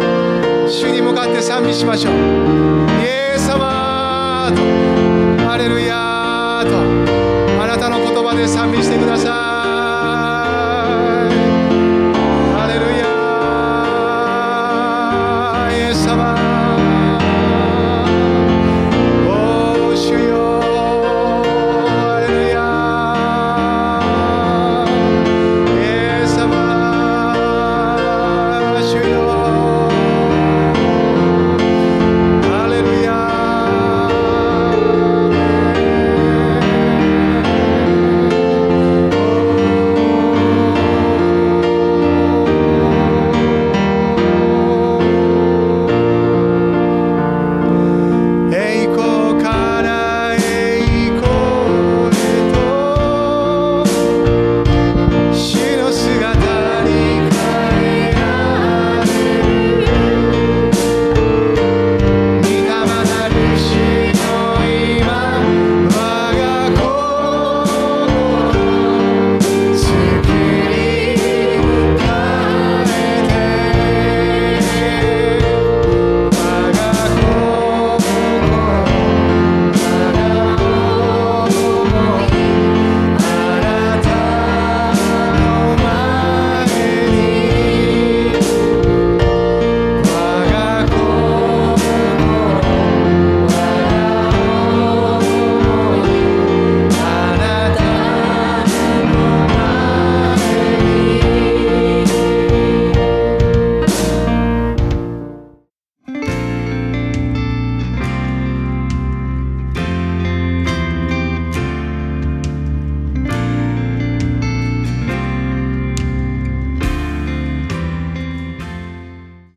主に向かって賛美しましょう。イエス様と。ハレルヤと。あなたの言葉で賛美してください。